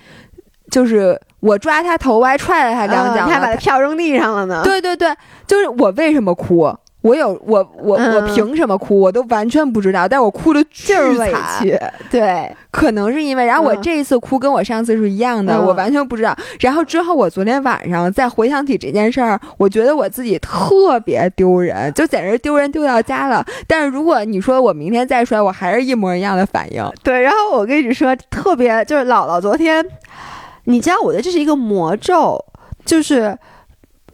就是我抓他头我还踹了他两脚他把他票扔地上了呢。对对对，就是我为什么哭？我有我我、嗯我凭什么哭？我都完全不知道，但我哭的巨就是委惨，屈，对，可能是因为，然后我嗯这一次哭跟我上次是一样的，嗯我完全不知道。然后之后我昨天晚上再回想起这件事儿，我觉得我自己特别丢人，就简直丢人丢到家了。但是如果你说我明天再摔，我还是一模一样的反应。对。然后我跟你说，特别就是姥姥昨天，你知道，我觉得这是一个魔咒，就是。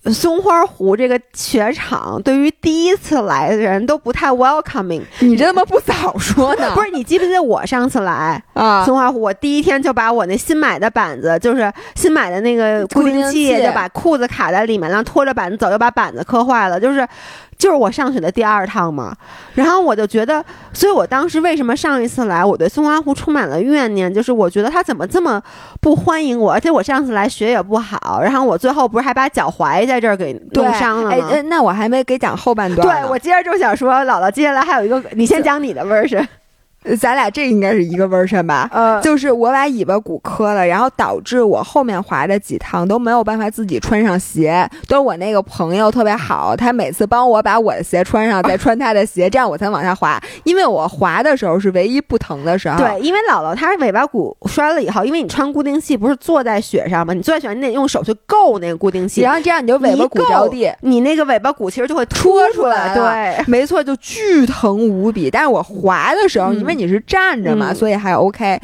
松花湖这个雪场对于第一次来的人都不太 welcoming。你这他妈不早说呢？不是，你记不记得我上次来啊，松花湖，我第一天就把我那新买的板子，就是新买的那个固固定器就把裤子卡在里面，然后拖着板子走，又把板子磕坏了，就是。就是我上学的第二趟嘛，然后我就觉得，所以我当时为什么上一次来，我对松花湖充满了怨念，就是我觉得他怎么这么不欢迎我，而且我上次来学也不好，然后我最后不是还把脚踝在这儿给冻伤了吗？哎，哎那我还没给讲后半段呢。对，我接着就想说，姥姥，接下来还有一个，你先讲你的 version。呃咱俩这应该是一个 version 吧？呃，就是我把尾巴骨磕了，然后导致我后面滑的几趟都没有办法自己穿上鞋，都是我那个朋友特别好，他每次帮我把我的鞋穿上，再穿他的鞋，这样我才往下滑。因为我滑的时候是唯一不疼的时候。对，因为姥姥她尾巴骨摔了以后，因为你穿固定器不是坐在雪上吗？你坐在雪上，你得用手去够那个固定器，然后这样你就尾巴骨着地。你那个尾巴骨其实就会戳出出来对，没错，就巨疼无比。但是我滑的时候，嗯因为你是站着嘛，嗯所以还 OK。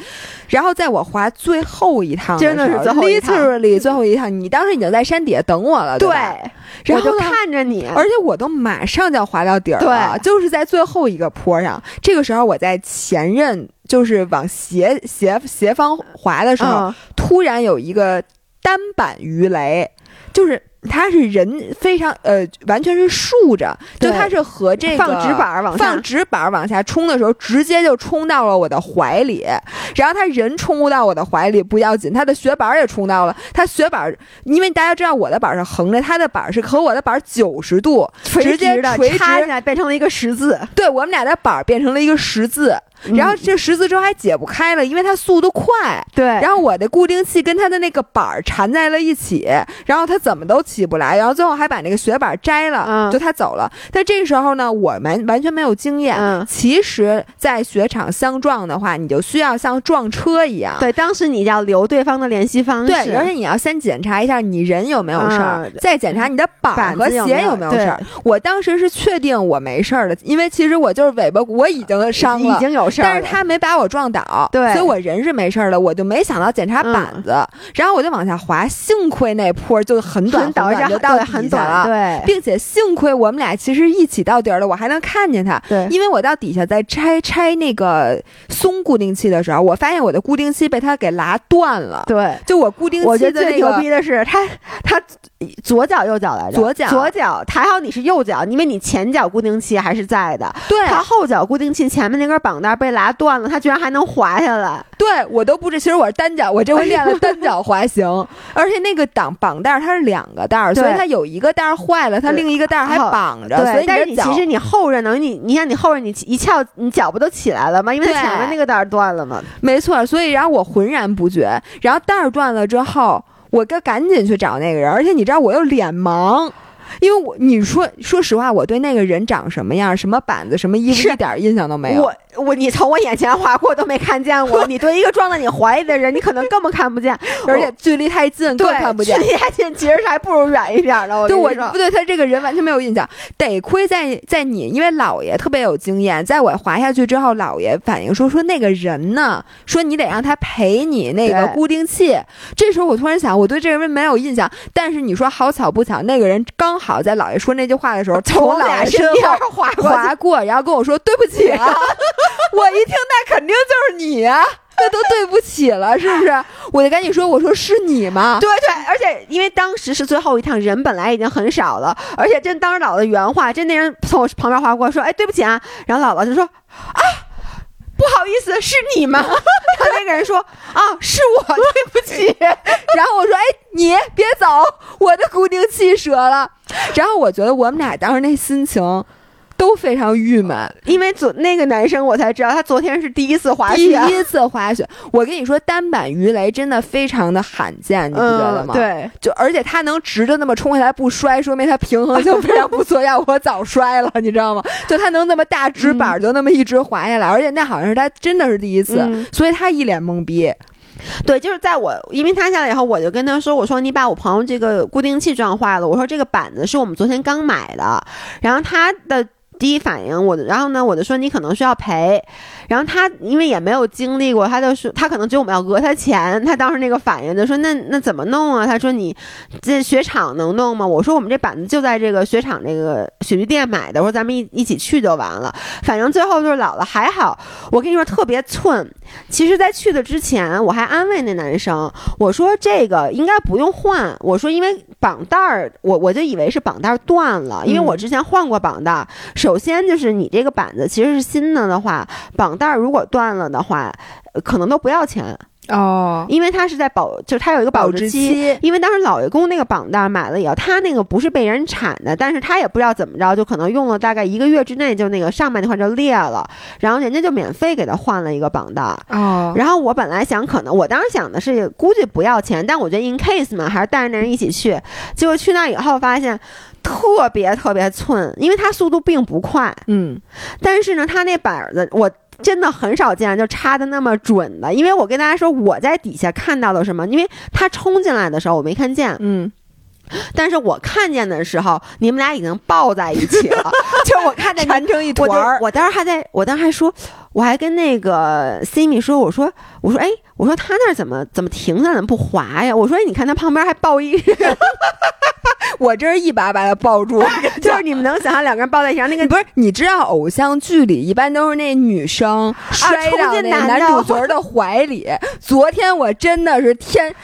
然后在我滑最后一趟真的是时候最后一趟 literally 最后一趟，你当时已经在山底下等我了，对吧？然后看着你，而且我都马上就要滑到底儿了，对就是在最后一个坡上。这个时候我在前任，就是往斜斜斜方滑的时候，嗯突然有一个单板鱼雷，就是。它是人非常呃，完全是竖着，就对它是和这个放纸板儿往下放直板往下冲的时候，直接就冲到了我的怀里。然后他人冲不到我的怀里不要紧，他的雪板儿也冲到了。他雪板儿，因为大家知道我的板儿是横着，他的板儿是和我的板儿九十度，垂直接直的插下来变成了一个十字，对我们俩的板儿变成了一个十字，然后这十字之后还解不开了，因为它速度快。对，然后我的固定器跟它的那个板儿缠在了一起，然后它怎么都起不来，然后最后还把那个雪板摘了，嗯就它走了。但这时候呢，我们完全没有经验。嗯其实，在雪场相撞的话，你就需要像撞车一样。对，当时你要留对方的联系方式，对，而且你要先检查一下你人有没有事儿，嗯再检查你的板儿和鞋有没有有没有事儿。我当时是确定我没事儿的，因为其实我就是尾巴骨我已经伤了，已经有事儿，但是他没把我撞倒，对所以我人是没事儿的，我就没想到检查板子，然后我就往下滑，幸亏那坡就很短很短短就到对很短，了。对并且幸亏我们俩其实一起到底儿了，我还能看见他，对，因为我到底下在拆拆那个松固定器的时候，我发现我的固定器被他给拉断了。对。就我固定我觉得最牛逼的是他，他左脚右脚来着，左脚。左脚，还好你是右脚，因为你前脚固定器还是在的，对。他后脚固定器前面那根绑带被拉断了，他居然还能滑下来，对我都不知，其实我是单脚，我这回练了单脚滑行，而且那个绑绑带它是两个带儿，所以它有一个带儿坏了，它另一个带儿还绑着，所对，以但是你其实你后着能，你你看你后着你一翘，你脚不都起来了吗？因为前面那个带儿断了嘛。没错，所以然后我浑然不觉，然后带儿断了之后，我该赶紧去找那个人，而且你知道我又脸盲。因为我你说说实话，我对那个人长什么样、什么板子、什么衣服一点印象都没有。我我你从我眼前划过都没看见我，你对一个撞在你怀里的人，你可能根本看不见，而且距离太近，更对看不见距。离太近，其实还不如远一点的。我对我不对他这个人完全没有印象，得亏在在你，因为姥爷特别有经验，在我滑下去之后，姥爷反应说说那个人呢，说你得让他陪你那个固定器。这时候我突然想，我对这个人没有印象，但是你说好巧不巧，那个人刚好在姥爷说那句话的时候，从我俩姥爷身身边后划划过，然后跟我说对不起啊，我一听那肯定就是你啊。那都对不起了，是不是？我就赶紧说，我说是你吗？对对，而且因为当时是最后一趟，人本来已经很少了，而且真当时姥姥的原话，真那人从我旁边划过说：“哎，对不起啊。”然后姥姥就说：“啊，不好意思，是你吗？” 然后那个人说：“啊，是我，对不起。”然后我说：“哎，你别走，我的固定器折了。”然后我觉得我们俩当时那心情。都非常郁闷，因为昨那个男生我才知道，他昨天是第一次滑雪，第一次滑雪。我跟你说，单板鱼雷真的非常的罕见，你不觉得吗？对，就而且他能直着那么冲下来不摔，说明他平衡性 非常不错。要我早摔了，你知道吗？就他能那么大直板就那么一直滑下来，而且那好像是他真的是第一次，所以他一脸懵逼。对，就是在我，因为他下来以后，我就跟他说：“我说你把我朋友这个固定器撞坏了，我说这个板子是我们昨天刚买的。”然后他的。第一反应，我然后呢，我就说你可能需要赔，然后他因为也没有经历过，他就说他可能觉得我们要讹他钱，他当时那个反应就说那那怎么弄啊？他说你这雪场能弄吗？我说我们这板子就在这个雪场这个雪具店买的，我说咱们一一起去就完了。反正最后就是老了还好，我跟你说特别寸。其实，在去的之前，我还安慰那男生，我说这个应该不用换，我说因为绑带儿，我我就以为是绑带断了，因为我之前换过绑带。首先就是你这个板子其实是新的的话，绑带如果断了的话，可能都不要钱。哦，因为它是在保，就是它有一个保质期。因为当时老爷公那个绑带买了以后，他那个不是被人铲的，但是他也不知道怎么着，就可能用了大概一个月之内，就那个上面那块就裂了，然后人家就免费给他换了一个绑带。哦，然后我本来想，可能我当时想的是估计不要钱，但我觉得 in case 嘛，还是带着那人一起去。结果去那以后发现特别特别寸，因为它速度并不快。嗯，但是呢，他那板子我。真的很少见就插的那么准的，因为我跟大家说我在底下看到了什么，因为他冲进来的时候我没看见，嗯，但是我看见的时候你们俩已经抱在一起了，就我看见缠成一团儿。我当时还在我当时还说，我还跟那个 Simi 说，我说我说哎，我说他那怎么怎么停下怎么不滑呀？我说你看他旁边还抱一人。我这是一把把他抱住，就是你们能想象两个人抱在一起那个不是？你知道偶像剧里一般都是那女生摔到那男主角的怀里。昨天我真的是天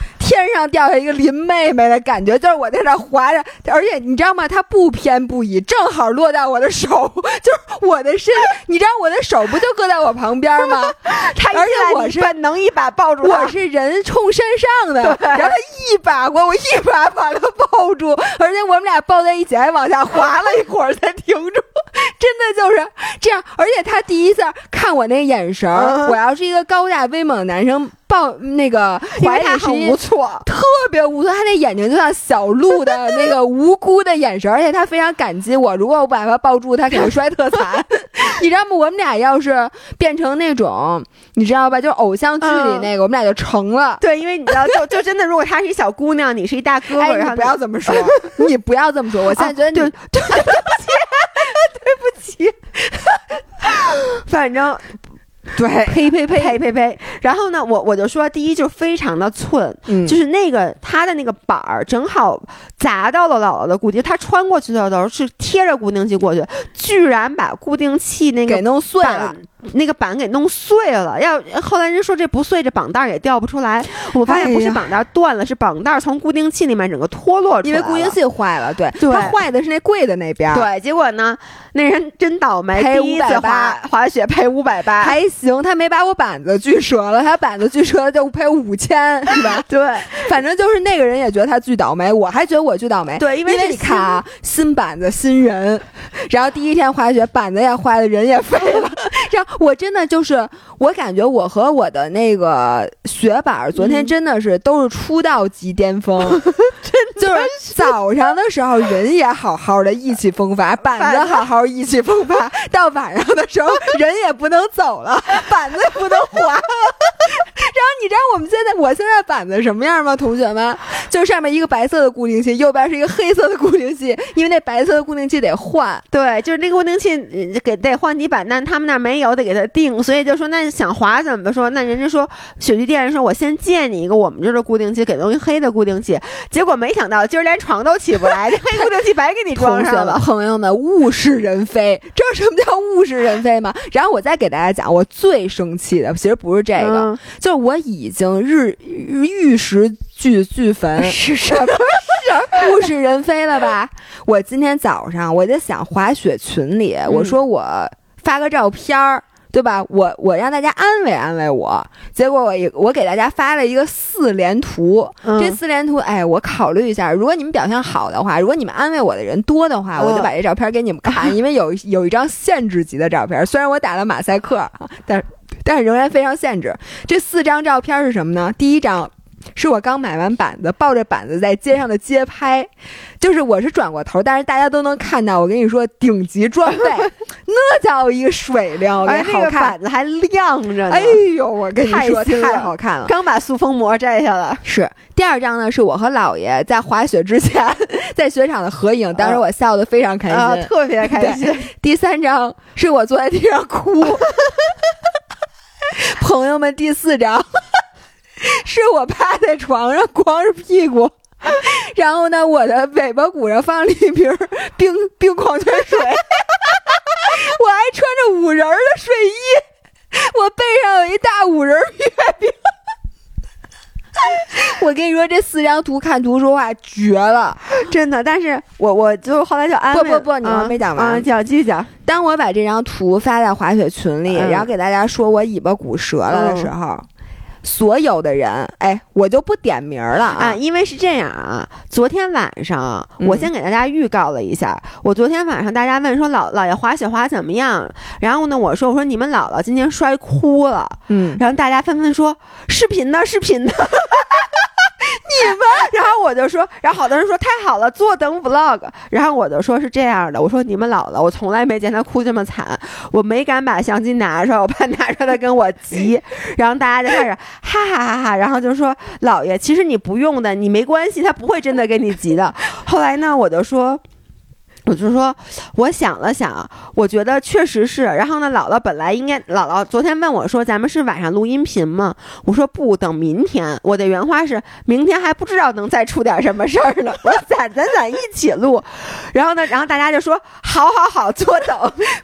天上掉下一个林妹妹的感觉，就是我在那滑着，而且你知道吗？它不偏不倚，正好落在我的手，就是我的身，你知道我的手不就搁在我旁边吗？他 而且我是本能一把抱住，我是人冲山上的，然后他一把过我，一把把他抱住。而且我们俩抱在一起，还往下滑了一会儿才停住，真的就是这样。而且他第一次看我那个眼神儿，我要是一个高大威猛的男生。抱那个怀里很无措，特别无措。他那眼睛就像小鹿的 那个无辜的眼神，而且他非常感激我。如果我把他抱住，他肯定摔特惨。你知道吗？我们俩要是变成那种，你知道吧？就是偶像剧里那个，我们俩就成了。对，因为你知道，就就真的，如果她是一小姑娘，你是一大哥哥，你不要这么说，你不要这么说。我现在觉得，对对不起，对不起，反正。对，呸呸呸呸呸呸！然后呢，我我就说，第一就非常的寸，就是那个他的那个板儿正好砸到了姥姥的固定，他穿过去的时候是贴着固定器过去，居然把固定器那个给弄碎了。那个板给弄碎了，要后来人说这不碎，这绑带也掉不出来。我发现不是绑带断了，是绑带从固定器里面整个脱落出来因为固定器坏了，对，它坏的是那柜的那边。对，结果呢，那人真倒霉，赔五百八，滑雪赔五百八，还行，他没把我板子锯折了，他板子锯折了就赔五千，是吧？对，反正就是那个人也觉得他巨倒霉，我还觉得我巨倒霉。对，因为你看啊，新板子新人，然后第一天滑雪板子也坏了，人也废了，我真的就是，我感觉我和我的那个雪板昨天真的是都是出道即巅峰，就是早上的时候人也好好的意气风发，板子好好意气风发，到晚上的时候人也不能走了，板子也不能滑。然后你知道我们现在我现在板子什么样吗？同学们，就上面一个白色的固定器，右边是一个黑色的固定器，因为那白色的固定器得换。对，就是那个固定器呃给得换底板，但他们那儿没有，得给他定，所以就说那想滑怎么？说那人家说雪具店人说我先借你一个我们这儿的固定器，给东西黑的固定器，结果没想到今儿连床都起不来，这黑固定器白给你装上了。朋友们，物是人非，知道什么叫物是人非吗？然后我再给大家讲，我最生气的其实不是这个，嗯就是我已经日玉石俱俱焚，是什么？物是人非了吧？我今天早上我就想滑雪群里，我说我发个照片儿。对吧？我我让大家安慰安慰我，结果我也我给大家发了一个四连图，嗯这四连图，哎，我考虑一下，如果你们表现好的话，如果你们安慰我的人多的话，嗯我就把这照片给你们看，因为有有一张限制级的照片，虽然我打了马赛克，但但是仍然非常限制。这四张照片是什么呢？第一张。是我刚买完板子，抱着板子在街上的街拍，就是我是转过头，但是大家都能看到。我跟你说，顶级装备，那叫一个水灵，哎，那个好看。板子还亮着呢。哎呦，我跟你说，太太好看了。刚把塑封膜摘下来。是第二张呢，是我和姥爷在滑雪之前 在雪场的合影，当时我笑得非常开心。啊，特别开心。第三张是我坐在地上哭。朋友们，第四张是我趴在床上光着屁股，然后呢，我的尾巴骨上放了一瓶冰冰矿泉水，我还穿着五仁的睡衣，我背上有一大五仁月饼。我跟你说，这四张图看图说话绝了。真的，但是我我就后来就安慰不不不你还没讲完啊，讲继续讲。当我把这张图发在滑雪群里，嗯然后给大家说我尾巴骨折了的时候，所有的人，哎，我就不点名了啊，啊。因为是这样啊，昨天晚上嗯。我先给大家预告了一下，我昨天晚上大家问说老姥爷滑雪滑怎么样，然后呢我说我说你们姥姥今天摔哭了，嗯，然后大家纷纷说视频呢？视频呢。你们，然后我就说，然后好多人说太好了，坐等 vlog。然后我就说是这样的，我说你们老了，我从来没见他哭这么惨，我没敢把相机拿出来，我怕拿出来跟我急。然后大家就开始哈哈哈哈，然后就说姥爷，其实你不用的，你没关系，他不会真的跟你急的。后来呢，我就说。我就说，我想了想，我觉得确实是。然后呢，姥姥本来应该，姥姥昨天问我说，咱们是晚上录音频吗？我说不，等明天。我的原话是，明天还不知道能再出点什么事儿呢。我说咱咱咱一起录。然后呢，然后大家就说，好好好，坐等，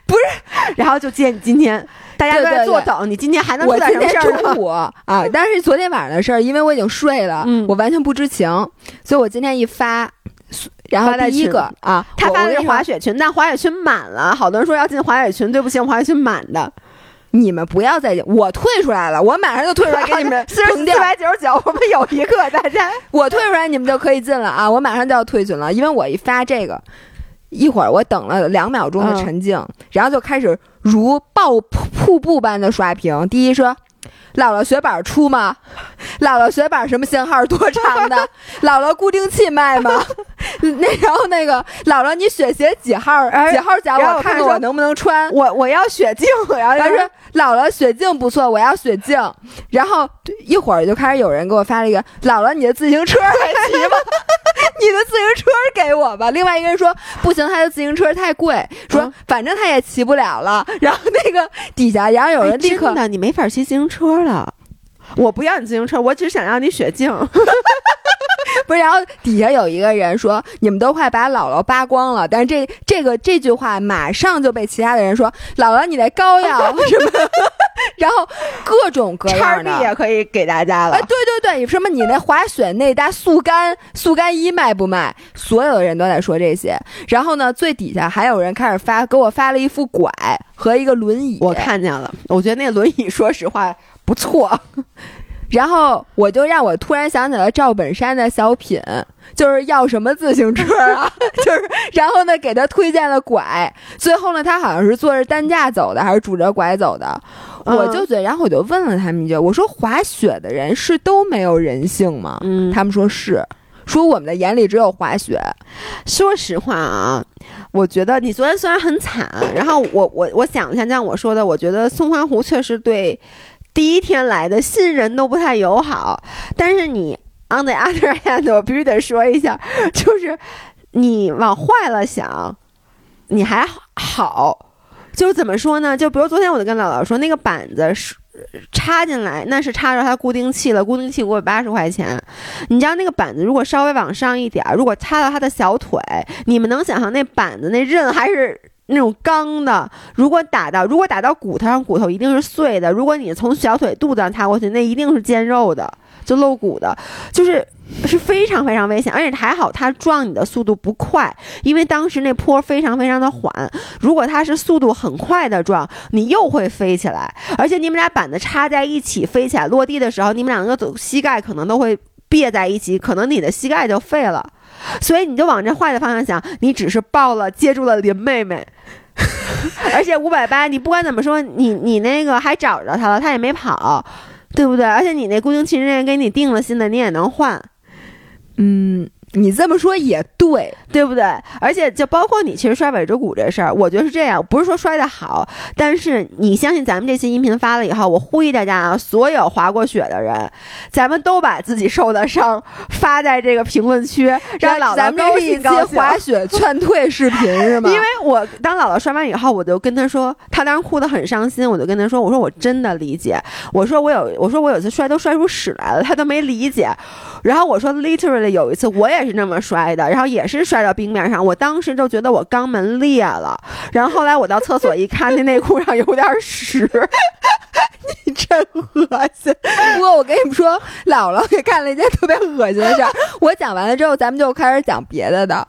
不是。然后就接你今天，大家都在坐等，你今天还能出点什么事儿呢？中午 啊，但是昨天晚上的事儿，因为我已经睡了，嗯我完全不知情，所以我今天一发，然后第一个啊，他发的是滑雪群，但滑雪群满了，好多人说要进滑雪群，对不起，我们滑雪群满的。你们不要再，我退出来了，我马上就退出来给你们 四十四。百九十九，我们有一个，大家 我退出来，你们就可以进了啊！我马上就要退群了，因为我一发这个，一会儿我等了两秒钟的沉静，然后就开始如爆瀑瀑布般的刷屏。第一说。姥姥雪板出吗？姥姥雪板什么型号？多长的？姥姥固定器卖吗？那然后那个姥姥，你雪鞋几号？哎几号脚？我看我看看我能不能穿。我我要雪镜，然后他说姥姥雪镜不错，我要雪镜。然后一会儿就开始有人给我发了一个姥姥，你的自行车 还骑吗？你的自行车给我吧。另外一个人说不行，他的自行车太贵，说嗯反正他也骑不了了。然后那个底下，然后有人立刻你没法骑自行车了。我不要你自行车，我只想要你雪镜。不是，然后底下有一个人说你们都快把姥姥扒光了，但是这这个这句话马上就被其他的人说姥姥你那膏药什么，然后各种各叉样的。也可以给大家了。哎，对对对，什么你那滑雪内搭速干速干衣卖不卖？所有的人都在说这些。然后呢，最底下还有人开始发，给我发了一副拐和一个轮椅。我看见了，我觉得那轮椅说实话不错。然后我就让我突然想起了赵本山的小品，就是要什么自行车啊？就是然后呢，给他推荐了拐，最后呢，他好像是坐着担架走的，还是拄着拐走的。嗯我就觉得，然后我就问了他们一句，我说滑雪的人是都没有人性吗？嗯，他们说是，说我们的眼里只有滑雪。说实话啊，我觉得你昨天虽然很惨，然后我我我想了一下，像我说的，我觉得松花湖确实对第一天来的新人都不太友好，但是你。on the other hand，我必须得说一下，就是你往坏了想，你还好。就怎么说呢？就比如昨天我就跟姥姥说，那个板子是插进来，那是插着它固定器了，固定器给我八十块钱。你知道那个板子如果稍微往上一点，如果插到他的小腿，你们能想象那板子那刃还是那种钢的？如果打到，如果打到骨头上，骨头一定是碎的。如果你从小腿肚子上插过去，那一定是尖肉的，就露骨的，就是。是非常非常危险，而且还好它撞你的速度不快，因为当时那坡非常非常的缓。如果它是速度很快的撞，你又会飞起来，而且你们俩板子插在一起飞起来，落地的时候你们两个走膝盖可能都会别在一起，可能你的膝盖就废了。所以你就往这坏的方向想，你只是抱了接住了林妹妹，而且五百八，你不管怎么说，你你那个还找着他了，他也没跑，对不对？而且你那固定器人给你定了新的，你也能换。嗯，你这么说也对，对不对？而且就包括你，其实摔尾椎骨这事儿，我觉得是这样，不是说摔的好，但是你相信咱们这期音频发了以后，我呼吁大家啊，所有滑过雪的人，咱们都把自己受的伤发在这个评论区，让姥姥高兴高兴。滑雪劝退视频是吗？因为我当姥姥摔完以后，我就跟她说，她当时哭得很伤心，我就跟她说，我说我真的理解，我说我有，我说我有次摔都摔出屎来了，她都没理解。然后我说，literally 有一次我也是那么摔的，然后也是摔到冰面上，我当时就觉得我肛门裂了。然后后来我到厕所一看，那内裤上有点屎，你真恶心。不过我跟你们说，姥姥也干了一件特别恶心的事。我讲完了之后，咱们就开始讲别的的。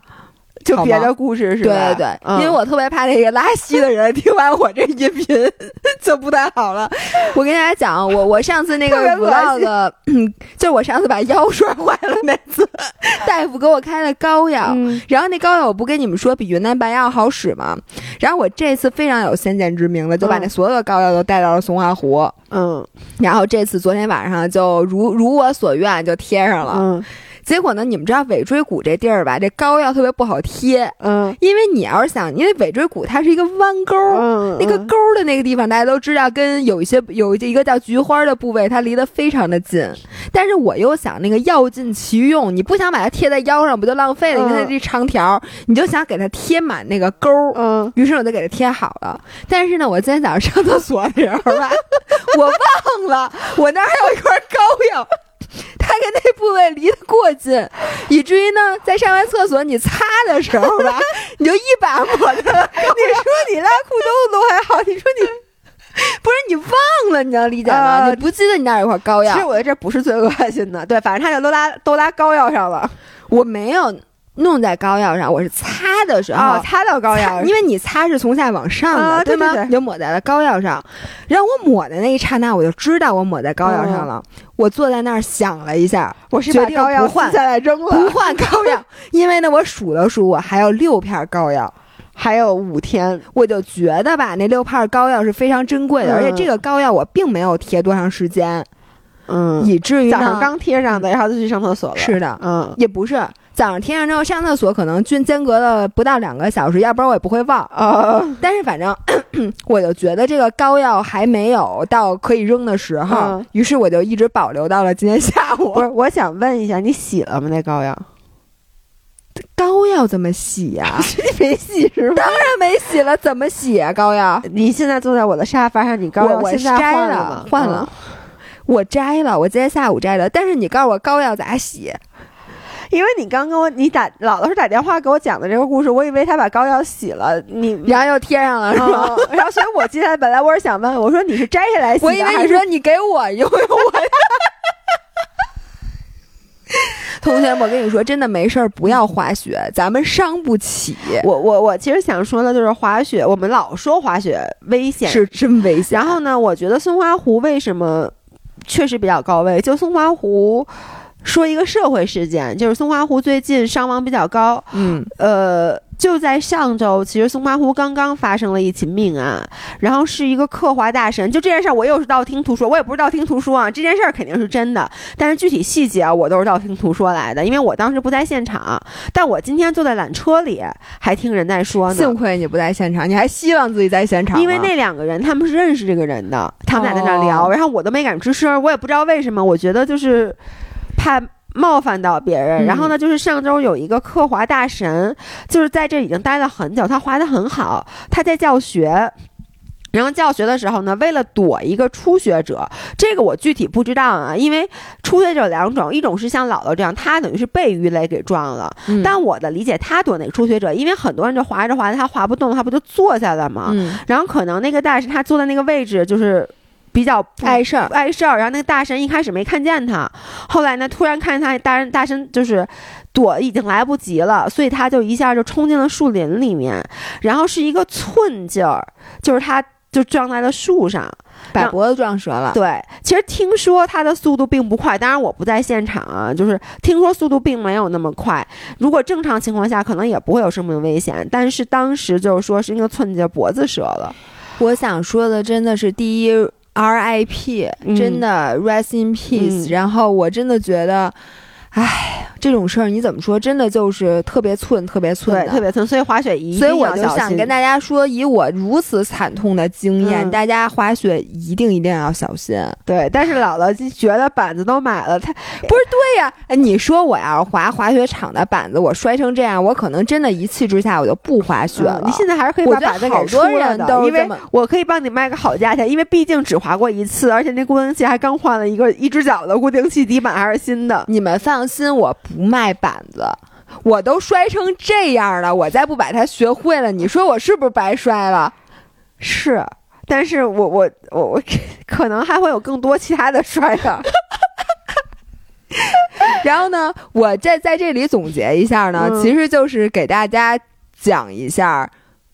就别的故事是吧？对对对，因为我特别怕那个拉稀的人听完我这音频 就不太好了。我跟大家讲，我我上次那个 vlog，就是我上次把腰摔坏了那次，大夫给我开了膏药，然后那膏药我不跟你们说比云南白药好使吗？然后我这次非常有先见之明的，就把那所有的膏药都带到了松花湖。嗯，然后这次昨天晚上就如如我所愿就贴上了。嗯。结果呢？你们知道尾椎骨这地儿吧？这膏药特别不好贴，嗯，因为你要是想，因为尾椎骨它是一个弯钩，嗯，那个钩的那个地方大家都知道，跟有一些有一个叫菊花的部位，它离得非常的近。但是我又想那个药尽其用，你不想把它贴在腰上，不就浪费了？因为它这长条，你就想给它贴满那个钩，嗯，于是我就给它贴好了。但是呢，我今天早上上厕所的时候吧，我忘了我那儿还有一块膏药。它跟那部位离得过近，以至于呢，在上完厕所你擦的时候吧，你就一把抹的。你说你拉裤兜都还好，你说你不是你忘了，你能理解吗？你不记得你那有块膏药？其实我觉得这不是最恶心的，对，反正他就都拉都拉膏药上了，我没有。弄在膏药上，我是擦的时候。擦到膏药，因为你擦是从下往上的，对吗？就抹在了膏药上。然后我抹的那一刹那，我就知道我抹在膏药上了。我坐在那儿想了一下，我是把膏药换下来扔了，不换膏药，因为呢，我数了数，我还有六片膏药，还有五天，我就觉得吧，那六片膏药是非常珍贵的，而且这个膏药我并没有贴多长时间，嗯，以至于早上刚贴上的，然后就去上厕所了。是的，嗯，也不是。早上贴上之后上厕所可能均间隔了不到两个小时，要不然我也不会忘。呃，但是反正 我就觉得这个膏药还没有到可以扔的时候，于是我就一直保留到了今天下午。不是，我想问一下，你洗了吗？那膏药？膏药怎么洗呀？没洗是吗？当然没洗了，怎么洗啊？膏药？你现在坐在我的沙发上，你膏药我摘了，换了，我摘了，我今天下午摘的。但是你告诉我膏药咋洗？因为你刚跟我你打姥姥是打电话给我讲的这个故事，我以为他把膏药洗了，你 然后又贴上了是吗？然后所以我今天本来我是想问，我说你是摘下来洗，我以为你说你给我用用我。同学，我跟你说，真的没事儿，不要滑雪，咱们伤不起。我我我其实想说的就是滑雪，我们老说滑雪危险，是真危险。然后呢，我觉得松花湖为什么确实比较高危？就松花湖。说一个社会事件，就是松花湖最近伤亡比较高。嗯，呃，就在上周，其实松花湖刚刚发生了一起命案，然后是一个刻画大神。就这件事儿，我又是道听途说，我也不是道听途说啊，这件事儿肯定是真的，但是具体细节啊，我都是道听途说来的，因为我当时不在现场。但我今天坐在缆车里，还听人在说呢。幸亏你不在现场，你还希望自己在现场。因为那两个人他们是认识这个人的，他们俩在那聊，然后我都没敢吱声，我也不知道为什么，我觉得就是。怕冒犯到别人。嗯然后呢，就是上周有一个刻滑大神，就是在这已经待了很久，他滑得很好，他在教学。然后教学的时候呢，为了躲一个初学者，这个我具体不知道啊，因为初学者两种，一种是像姥姥这样，他等于是被鱼雷给撞了，嗯但我的理解，他躲那个初学者，因为很多人就滑着滑着，他滑不动，他不就坐下了吗？嗯，然后可能那个大师他坐的那个位置就是比较不碍事儿。碍事儿，然后那个大神一开始没看见他，后来呢突然看见他，大人大神就是躲已经来不及了，所以他就一下就冲进了树林里面，然后是一个寸劲儿，就是他就撞在了树上。把脖子撞折了。对，其实听说他的速度并不快，当然我不在现场啊，就是听说速度并没有那么快。如果正常情况下，可能也不会有生命危险，但是当时就是说是那个寸劲儿脖子折了。我想说的真的是第一 RIP，、嗯真的 rest in peace、嗯然后我真的觉得，唉，这种事儿你怎么说？真的就是特别寸，特别寸对，的。特别寸，所以滑雪一定要所以我就想跟大家说，以我如此惨痛的经验，嗯大家滑雪一定一定要小心。对，但是姥姥就觉得板子都买了，他不是对呀、哎，你说我要滑滑雪场的板子，我摔成这样，我可能真的一气之下我就不滑雪了。嗯你现在还是可以把板子给出了的，人都因为我可以帮你卖个好价钱，因为毕竟只滑过一次，而且那固定器还刚换了一个一只脚的固定器，底板还是新的。你们放心，我不卖板子，我都摔成这样了，我再不把它学会了，你说我是不是白摔了？是，但是我我我我可能还会有更多其他的摔的。然后呢，我在在这里总结一下呢，嗯其实就是给大家讲一下。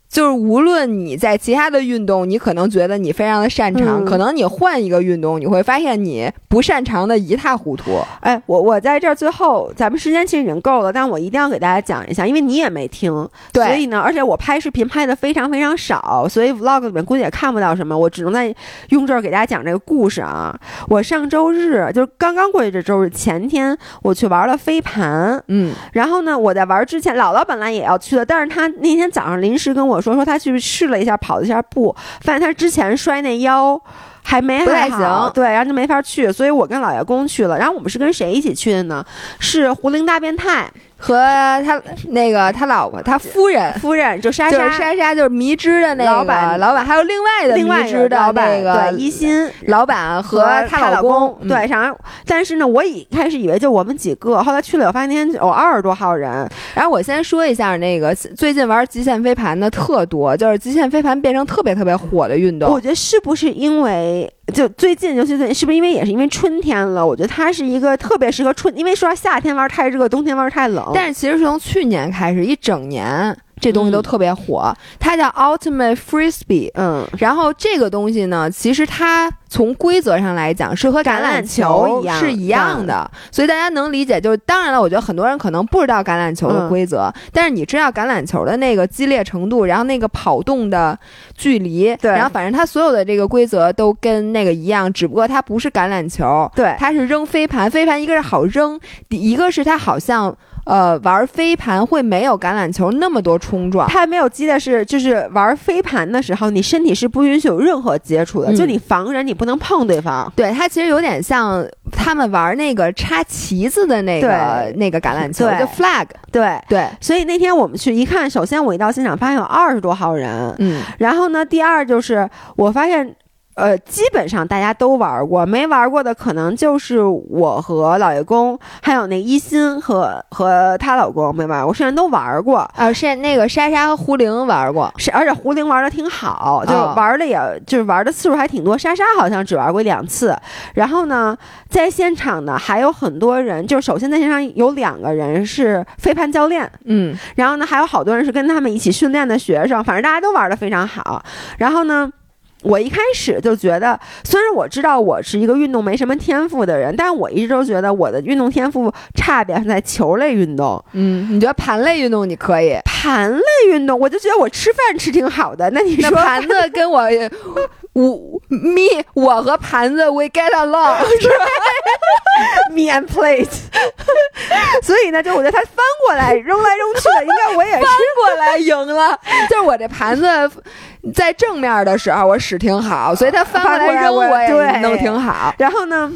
就是无论你在其他的运动，你可能觉得你非常的擅长，嗯可能你换一个运动，你会发现你不擅长的一塌糊涂。哎，我我在这儿最后，咱们时间其实已经够了，但我一定要给大家讲一下，因为你也没听，对所以呢，而且我拍视频拍的非常非常少，所以 vlog 里面估计也看不到什么，我只能在用这儿给大家讲这个故事啊。我上周日就是刚刚过去这周日前天，我去玩了飞盘，嗯，然后呢，我在玩之前，姥姥本来也要去的，但是她那天早上临时跟我说，说他去试了一下，跑了一下步，发现他之前摔那腰还没不太还好行对，然后就没法去，所以我跟老爷公去了。然后我们是跟谁一起去的呢？是胡林大变态和他那个他老婆他夫人，夫人，就莎就是莎。莎莎，就是迷之的那个老板老板，还有另外的另外迷之的老板那个对一心老板和她她老公，嗯对，然后但是呢，我一开始以为就我们几个，后来去了，我发现那天有二十多号人，然后我先说一下那个最近玩极限飞盘的特多，就是极限飞盘变成特别特别火的运动我。觉得是不是因为就最近，尤其最近，是不是因为也是因为春天了？我觉得它是一个特别适合春，因为说夏天玩太热，冬天玩太冷。但是其实是从去年开始，一整年这东西都嗯。特别火，它叫 Ultimate Frisbee。嗯，然后这个东西呢，其实它从规则上来讲是和橄榄球一样是一样的，所以大家能理解。就是当然了，我觉得很多人可能不知道橄榄球的嗯规则，但是你知道橄榄球的那个激烈程度，然后那个跑动的距离，对。然后反正它所有的这个规则都跟那个一样，只不过它不是橄榄球，对，它是扔飞盘，飞盘一个是好扔，一个是它好像呃玩飞盘会没有橄榄球那么多冲撞。它没有激的是，就是玩飞盘的时候，你身体是不允许有任何接触的，嗯就你防人，你不能碰对方。对，它其实有点像他们玩那个插旗子的那个那个橄榄球，就 flag。对，对，所以那天我们去一看，首先我一到现场发现有二十多号人，嗯，然后呢，第二就是我发现。呃，基本上大家都玩过，没玩过的可能就是我和老爷公，还有那一心和和她老公没玩过，剩下都玩过。啊，是那个莎莎和胡玲玩过，是，而且胡玲玩的挺好，就哦玩的也、就是玩的次数还挺多。莎莎好像只玩过一两次。然后呢，在现场呢还有很多人，就是首先在现场有两个人是飞盘教练，嗯，然后呢还有好多人是跟他们一起训练的学生，反正大家都玩的非常好。然后呢。我一开始就觉得，虽然我知道我是一个运动没什么天赋的人，但我一直都觉得我的运动天赋差别是在球类运动。嗯，你觉得盘类运动你可以？盘类运动，我就觉得我吃饭吃挺好的。那你说那盘子跟我，我 me 我和盘子 we get along，是吧 me and plate，所以呢，就我觉得他翻过来扔来扔去的，应该我也是翻过来赢了。就是我这盘子在正面的时候我使挺好，所以他翻过来扔我我也对弄挺好。然后呢，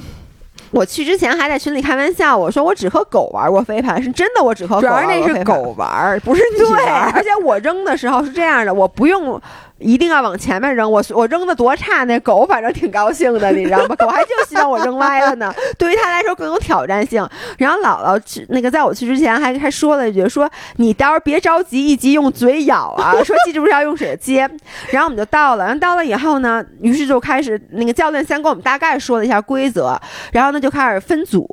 我去之前还在群里开玩笑，我说我只和狗玩过飞盘，是真的，我只和狗主要玩过是那是飞盘狗玩儿，不是你对，玩儿。而且我扔的时候是这样的，我不用一定要往前面扔，我我扔的多差，那狗反正挺高兴的，你知道吗？狗还就希望我扔歪了呢，对于它来说更有挑战性。然后姥姥去那个在我去之前还还说了一句，说你到时候别着急，一急用嘴咬啊，说记住是要用水接。然后我们就到了，然后到了以后呢，于是就开始那个教练先跟我们大概说了一下规则，然后呢就开始分组，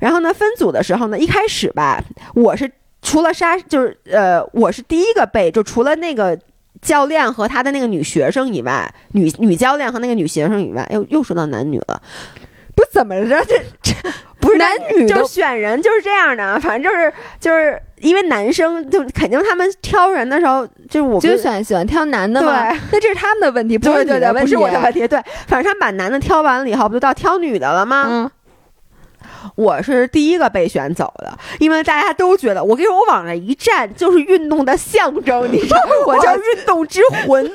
然后呢分组的时候呢，一开始吧，我是。除了沙，就是呃，我是第一个被，就除了那个教练和他的那个女学生以外，女女教练和那个女学生以外，又又说到男女了，不怎么着？这这 不是男女就选人就是这样的，反正就是就是因为男生就肯定他们挑人的时候，就是我就选喜欢挑男的嘛？对那这是他们的问题，不是对对对，你的问题。不是我的问题，对，反正他们把男的挑完了以后，不就到挑女的了吗？嗯，我是第一个被选走的，因为大家都觉得，我跟你说，我往那一站就是运动的象征，你知道，我叫运动之魂。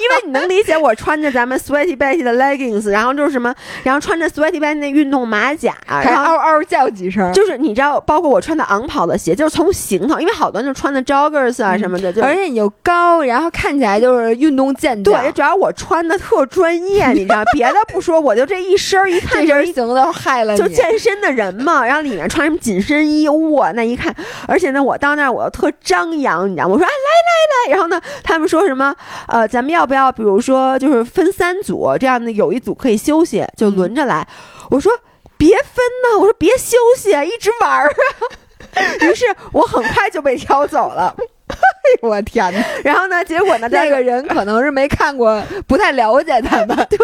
因为你能理解，我穿着咱们 Sweaty Betty 的 leggings，然后就是什么，然后穿着 Sweaty Betty 那运动马甲，然后嗷嗷叫几声。就是你知道，包括我穿的昂跑的鞋，就是从行头，因为好多人就穿的 joggers 啊什么的，就而且你又高，然后看起来就是运动健将。对，主要我穿的特专业，你知道，别的不说，我就这一身儿一看这身行头害了你。就健身的人嘛，然后里面穿什么紧身衣，哇，那一看，而且呢，我到那儿我又特张扬，你知道吗？我说啊，来来来，然后呢，他们说什么？呃，咱们要不要，比如说就是分三组，这样的有一组可以休息，就轮着来。我说别分呢，我说别休息，一直玩儿啊。于是我很快就被挑走了。我天哪！然后呢，结果呢，那个人可能是没看过，不太了解他们。对，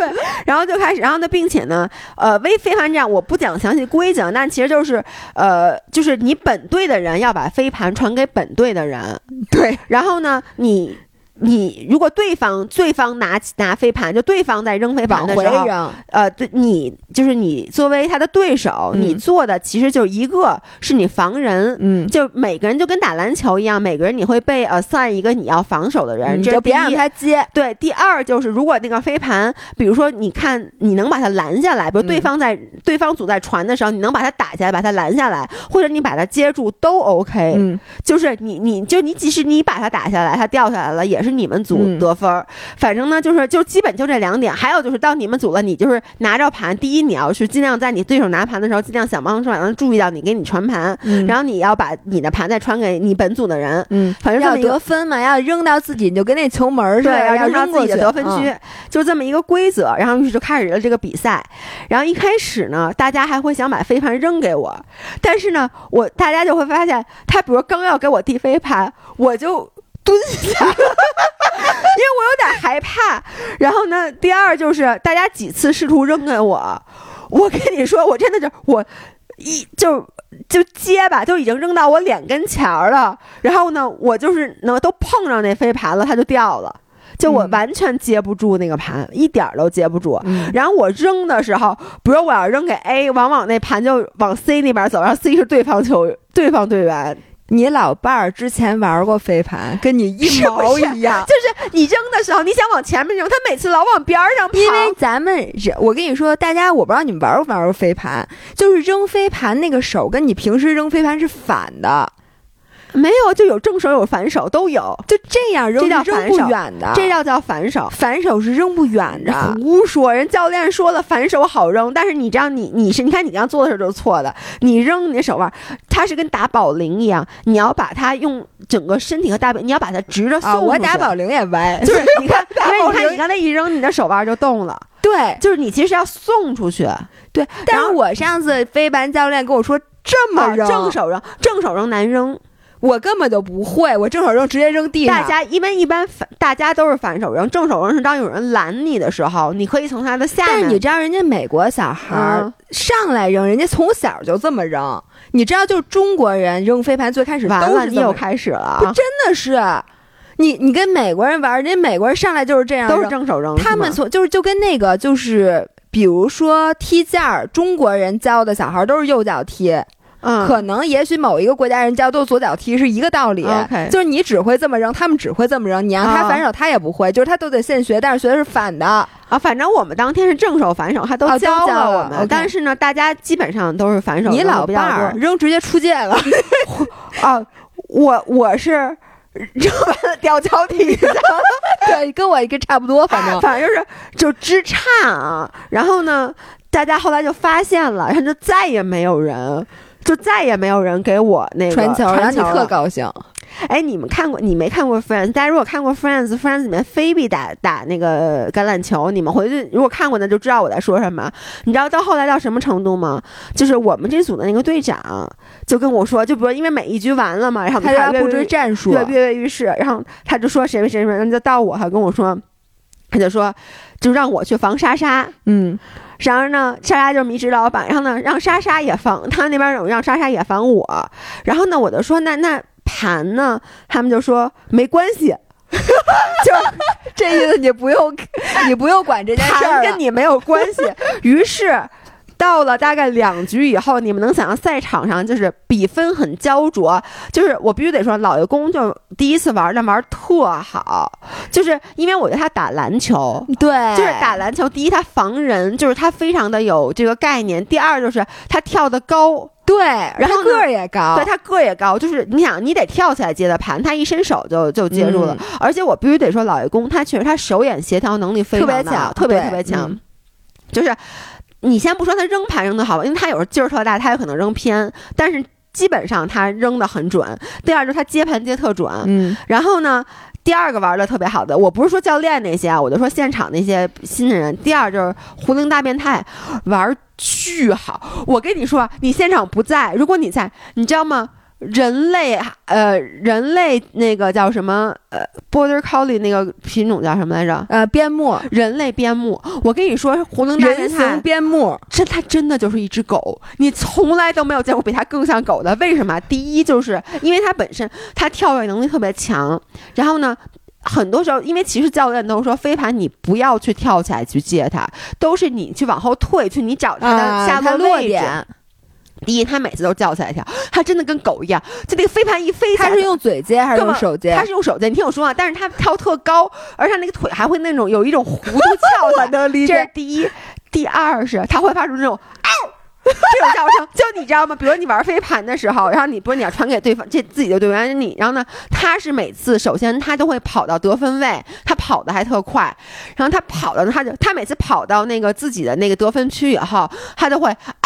然后就开始，然后呢，并且呢，呃，微飞盘这样，我不讲详细规则，但其实就是，呃，就是你本队的人要把飞盘传给本队的人，对，然后呢，你你如果对方对方拿拿飞盘，就对方在扔飞盘的时候，呃，对你就是你作为他的对手，嗯你做的其实就一个是你防人。嗯，就每个人就跟打篮球一样，每个人你会被 assign 一个你要防守的人，你这就别让他接。对，第二就是如果那个飞盘，比如说你看你能把它拦下来，比如对嗯方在、对方组在传的时候，你能把它打下来，把它拦下来，或者你把它接住都 OK。嗯，就是你你就你即使你把它打下来，它掉下来了，也是你们组嗯得分儿。反正呢，就是就基本就这两点。还有就是到你们组了，你就是拿着盘，第一你要去尽量在你对手拿盘的时候，尽量想方设法让他注意到你，给你传盘，嗯然后你要把你的盘再传给你本组的人。嗯，反正这么得分嘛，要扔到自己，你就跟那球门儿似，的，要要扔到自己的得分区，嗯就这么一个规则。然后于是就开始了这个比赛。然后一开始呢，大家还会想把飞盘扔给我，但是呢，我大家就会发现，他比如刚要给我递飞盘，我就。蹲下，怕。然后呢，第二就是大家几次试图扔给我，我跟你说，我真的就我一就就接吧，就已经扔到我脸跟前儿了。然后呢，我就是能都碰上那飞盘了，它就掉了。就我嗯完全接不住那个盘，一点儿都接不住。嗯然后我扔的时候，比如我要扔给 A，往往那盘就往 C 那边走，然后 C 是对方球对方队员。你老伴儿之前玩过飞盘，跟你一毛是一样。就是你扔的时候，你想往前面扔，他每次老往边儿上跑。因为咱们人，我跟你说，大家我不知道你们玩不玩过飞盘，就是扔飞盘那个手跟你平时扔飞盘是反的，没有就有正手有反手都有，就这样扔这叫是扔不反手远的。这要叫反手。反手是扔不远的。胡说，人教练说了反手好扔，但是你这样你你是你看你这样做的时候就是错的，你扔你的手腕，它是跟打保龄一样，你要把它用整个身体和大臂，你要把它直着送啊，我打保龄也歪，就是 你看，因为你看你刚才一扔，你的手腕就动了，对就是你其实要送出去，对。但是我上次飞盘教练跟我说这么啊扔，正手扔，正手扔难扔。我根本就不会，我正手扔直接扔地上。大家一般一般反大家都是反手扔，正手扔是当有人拦你的时候，你可以从他的下面。但是你知道，人家美国小孩儿嗯上来扔，人家从小就这么扔。你知道，就是中国人扔飞盘最开始完了，都是你又开始了真的是，你你跟美国人玩，人家美国人上来就是这样都是，正手扔。他们从就是就跟那个就是，比如说踢毽儿，中国人教的小孩都是右脚踢，嗯，可能也许某一个国家人教都左脚踢是一个道理就是你只会这么扔，他们只会这么扔，你让他啊反手他也不会，就是他都得现学，但是学的是反的。啊，反正我们当天是正手反手，他都教教了了我们。但是呢，大家基本上都是反手，你老伴儿扔直接出界了，啊，我我是扔完了掉脚底下，对，跟我一个差不多，反正。反正就是就支差啊。然后呢，大家后来就发现了，然后就再也没有人。就再也没有人给我那个传球，然后你特传球了高兴。哎，你们看过？你没看过 Friends？大家如果看过 Friends，Friends 里面菲比打打那个橄榄球，你们回去如果看过的就知道我在说什么。你知道到后来到什么程度吗？就是我们这组的那个队长就跟我说，就比如因为每一局完了嘛，然后我他就要布们开始跃跃置战术，跃跃跃欲试，然后他就说谁谁谁谁，然后就到我，他跟我说，他就说就让我去防莎莎。嗯，然而呢，莎莎就是迷之老板，然后呢，让莎莎也防，他那边有让莎莎也防我，然后呢，我就说那那盘呢？他们就说没关系，就这意思你不用，你不用管这件事盘儿。跟你没有关系。于是。到了大概两局以后，你们能想象赛场上就是比分很焦灼，就是我必须得说，老爷公就第一次玩那玩特好，就是因为我觉得他打篮球，对，就是打篮球，第一他防人，就是他非常的有这个概念；第二就是他跳得高，对，然后个儿也高，对他个儿也高，就是你想你得跳起来接的盘，他一伸手就就接住了。嗯。而且我必须得说，老爷公他确实他手眼协调能力非常的特别强特别特别强，嗯。就是你先不说他扔盘扔的好吧，因为他有时候劲儿特大，他有可能扔偏，但是基本上他扔的很准。第二就是他接盘接特准，嗯，然后呢，第二个玩的特别好的，我不是说教练那些啊，我就说现场那些新人。第二就是胡灵大变态，玩巨好。我跟你说，你现场不在，如果你在，你知道吗？人类，呃，人类那个叫什么？呃，Border Collie 那个品种叫什么来着？呃，边牧，人类边牧。我跟你说，胡灵大人变态形边牧，这它真的就是一只狗，你从来都没有见过比它更像狗的。为什么？第一，就是因为它本身它跳跃能力特别强，然后呢。很多时候，因为其实教练都说飞盘你不要去跳起来去接它，都是你去往后退，去你找它的啊下落位置。落点，第一，他每次都叫起来跳，他真的跟狗一样，就那个飞盘一飞他是用嘴接还是用手接他？是用手接。你听我说啊，但是他跳特高，而且它那个腿还会那种有一种弧度 翘起来，能理解这是第一，第二是他会发出那种嗷。这种叫声，就你知道吗？比如你玩飞盘的时候，然后你不是你要传给对方这自己的队员，你然后呢，他是每次首先他都会跑到得分位，他跑的还特快，然后他跑的他就他每次跑到那个自己的那个得分区以后，他都会嗷，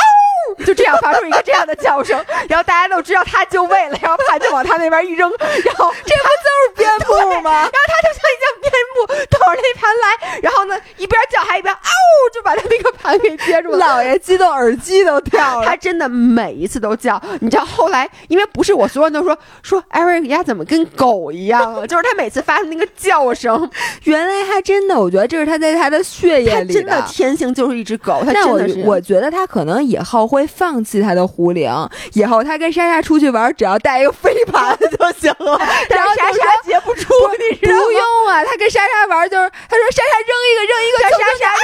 就这样发出一个这样的叫声，然后大家都知道他就位了，然后盘就往他那边一扔，然后这不就是边牧吗？然后他就像一像边牧抖着那盘来，然后呢一边叫还一边嗷，就把他那个盘给接住了。老爷激动，耳机都掉了。他真的每一次都叫，你知道后来，因为不是我所有人都说说艾瑞克家怎么跟狗一样啊，就是他每次发出那个叫声，原来他真的，我觉得这是他在他的血液里他真的天性就是一只狗，他真的是我觉得他可能以后会放弃他的胡铃，以后他跟莎莎出去玩，只要带一个飞盘就行了。然后就莎莎说接不住，你知不道吗？用啊，他跟莎莎玩就是，他说莎莎扔一个扔一个，莎就莎扔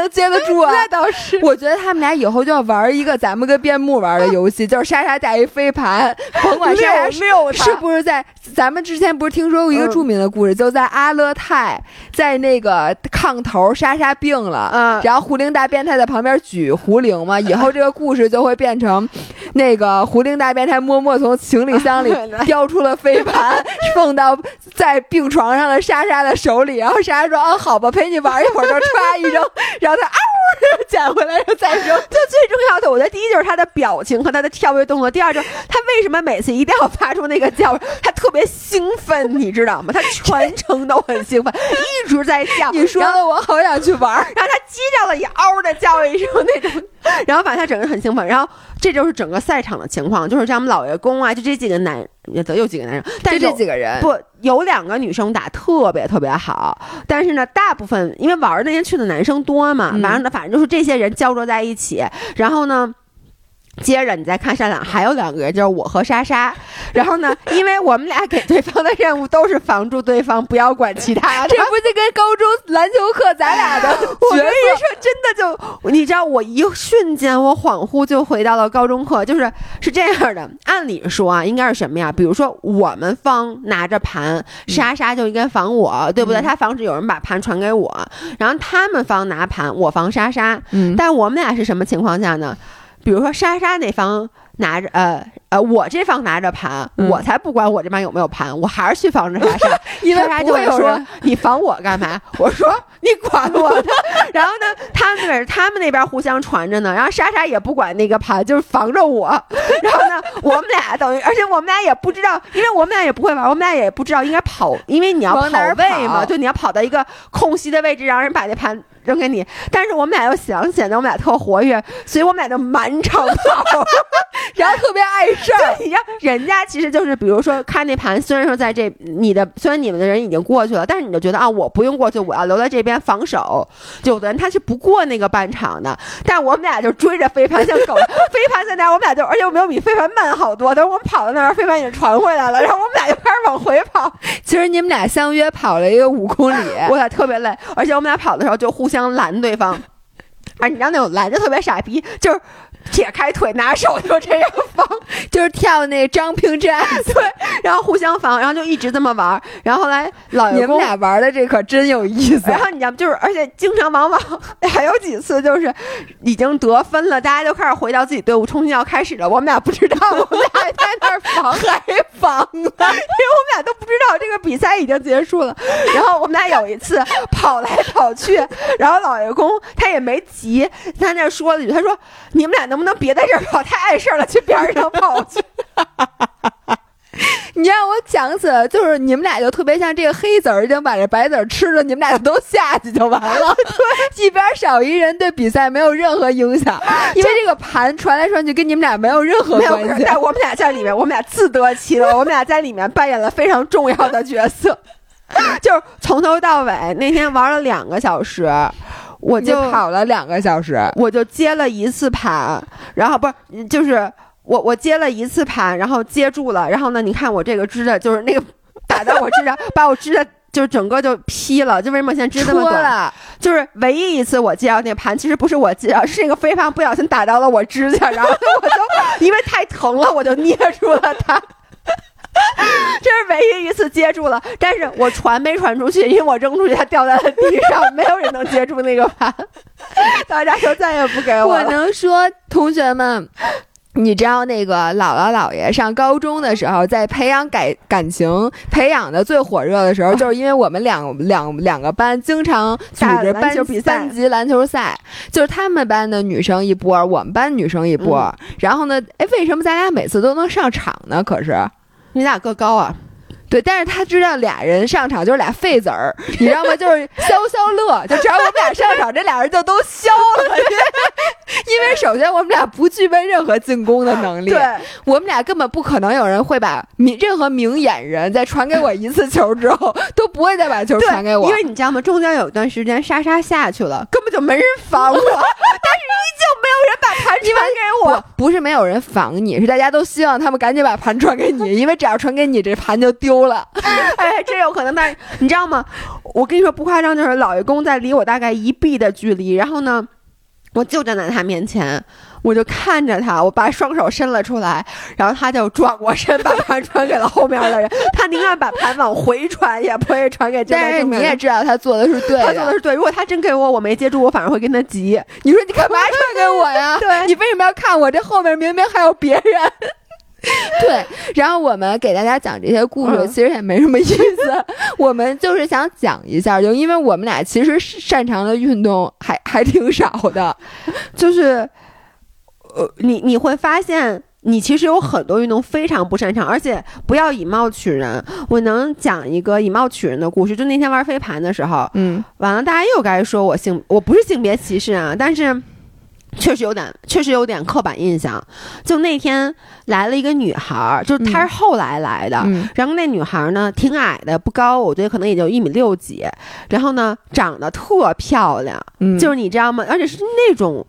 能接得住啊。那倒是。我觉得他们俩以后就要玩一个咱们跟边牧玩的游戏，就是莎莎带一飞盘，甭管莎莎是溜是不是在咱们之前不是听说过一个嗯著名的故事，就在阿勒泰，在那个炕头，莎莎病了，嗯然后胡灵大变态在旁边举胡铃嘛，以后这个故事就会变成那个胡灵大变态默默从行李箱里叼出了飞盘，放到在病床上的莎莎的手里，然后莎莎说：“啊，好吧，陪你玩一会儿。”就歘一扔，然后他嗷 捡回来，然后再扔。就最重要的，我觉得第一就是他的表情和他的跳跃动作，第二就是他为什么每次一定要发出那个叫声，他特别兴奋，你知道吗？他全程都很兴奋，一直在叫。你说的我好想去玩。然后他接着了也嗷的叫一声那种，然后反正他整个人很兴奋，然后这就是整个赛场的情况，就是像我们老爷公啊，就这几个男，也得有几个男生，但是这几个人，不有两个女生打特别特别好，但是呢，大部分因为玩儿那天去的男生多嘛，嗯完了呢，反正就是这些人焦灼在一起，然后呢。接着你再看上两还有两个人，就是我和莎莎。然后呢，因为我们俩给对方的任务都是防住对方，不要管其他的。这不就跟高中篮球课咱俩的角 我跟你？说，真的就你知道，我一瞬间我恍惚就回到了高中课，就是是这样的。按理说啊，应该是什么呀？比如说我们方拿着盘，莎莎就应该防我，对不对？嗯她防止有人把盘传给我，然后他们方拿盘，我防莎莎。嗯，但我们俩是什么情况下呢？比如说莎莎那方拿着呃呃，我这方拿着盘，嗯我才不管我这边有没有盘，我还是去防着莎莎。因为莎莎不就会说你防我干嘛？我说你管我呢。然后呢，他们那边他们那边互相传着呢，然后莎莎也不管那个盘，就是防着我。然后呢，我们俩等于，而且我们俩也不知道，因为我们俩也不会玩，我们俩也不知道应该跑，因为你要跑位嘛，就你要跑到一个空隙的位置，让人把那盘。扔给你，但是我们俩又想显得我们俩特活跃，所以我们俩就满场跑。然后特别碍事儿。对，你让人家其实就是，比如说看那盘，虽然说在这你的，虽然你们的人已经过去了，但是你就觉得啊，我不用过去，我要留在这边防守。有的人他是不过那个半场的，但我们俩就追着飞盘像狗，飞盘在那儿，我们俩就，而且我们又比飞盘慢好多。等我们跑到那儿，飞盘已经传回来了，然后我们俩就开始往回跑。其实你们俩相约跑了一个五公里，我俩特别累，而且我们俩跑的时候就互相拦对方。啊，你知道那种拦就特别傻逼，就是 撇开腿拿手就这样防，就是跳那张平站。对，然后互相防，然后就一直这么玩儿。然后后来老你们爷公，俩玩的这可真有意思然。后你知道，就是而且经常往往还有几次就是已经得分了，大家就开始回到自己队伍，重新要开始了。我们俩不知道，我们俩还在那儿防，还防呢，因为我们俩都不知道这个比赛已经结束了。然后我们俩有一次跑来跑去，然后老爷公他也没急，他那儿说了一句，他说：“你们俩能不能别在这儿跑，太碍事儿了，去边儿上跑去。”你让我想起来，就是你们俩就特别像这个黑子儿已经把这白子儿吃了，你们俩就都下去就完了。对，一边少一人，对比赛没有任何影响，因为这个盘传来传去跟你们俩没有任何关系。但我们俩在里面，我们俩自得其乐，我们俩在里面扮演了非常重要的角色，就是从头到尾那天玩了两个小时，我就跑了两个小时，我就接了一次盘，然后不是就是我我接了一次盘，然后接住了，然后呢，你看我这个指甲就是那个打到我指甲，把我指甲。就是整个就劈了，就为什么现在指这么短？就是唯一一次我接到那盘，其实不是我接到，是那个飞盘不小心打到了我指甲，然后我就因为太疼了，我就捏住了它。这是唯一一次接住了，但是我传没传出去，因为我扔出去，它掉在了地上，没有人能接住那个盘，大家就再也不给我我。能说，同学们。你知道那个姥姥姥爷上高中的时候，在培养感感情培养的最火热的时候，就是因为我们两两两个班经常组织班球比赛班级篮球赛，就是他们班的女生一波，我们班女生一波。然后呢，哎，为什么咱俩每次都能上场呢？可是。你俩个高啊？对，但是他知道俩人上场就是俩废子儿，你知道吗？就是 消消乐，就只要我们俩上场，这俩人就都消了。因为首先我们俩不具备任何进攻的能力，对，我们俩根本不可能有人会把明任何明眼人在传给我一次球之后都不会再把球传给我，因为你知道吗？中间有一段时间莎莎下去了，根本就没人防我，但是依旧没有人把盘传给我。不不是没有人防你，是大家都希望他们赶紧把盘传给你，因为只要传给你，这盘就丢了。哎，这有可能，但是你知道吗？我跟你说不夸张，就是老爷公在离我大概一臂的距离，然后呢，我就站在他面前，我就看着他，我把双手伸了出来，然后他就转过身把盘传给了后面的人，他宁愿把盘往回传，也不会传给但是。你也知道他做的是对的他做的是对，如果他真给我，我没接住，我反而会跟他急。你说你干嘛传给我呀？对你为什么要看我？这后面明明还有别人。对，然后我们给大家讲这些故事，嗯其实也没什么意思。我们就是想讲一下，就因为我们俩其实擅长的运动还还挺少的。就是，呃，你你会发现，你其实有很多运动非常不擅长，而且不要以貌取人。我能讲一个以貌取人的故事，就那天玩飞盘的时候，嗯完了，大家又该说我性，我不是性别歧视啊，但是。确实有点，确实有点刻板印象。就那天来了一个女孩儿，就是她是后来来的，嗯然后那女孩儿呢挺矮的，不高，我觉得可能也就一米六几，然后呢长得特漂亮，嗯，就是你知道吗？而且是那种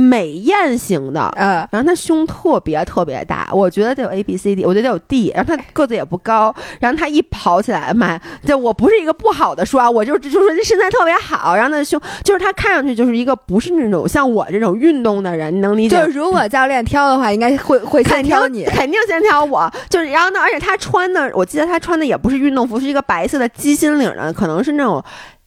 美艳型的，呃，然后他胸特别特别大，我觉得得有 A B C D，我觉得得有 D，然后他个子也不高，然后他一跑起来，妈，这我不是一个不好的说啊，我就就说这身材特别好，然后那胸就是他看上去就是一个不是那种像我这种运动的人，你能理解吗？就是如果教练挑的话，应该会 会先挑你。肯定先挑我，就是然后呢，而且他穿的，我记得他穿的也不是运动服，是一个白色的鸡心领的，可能是那种。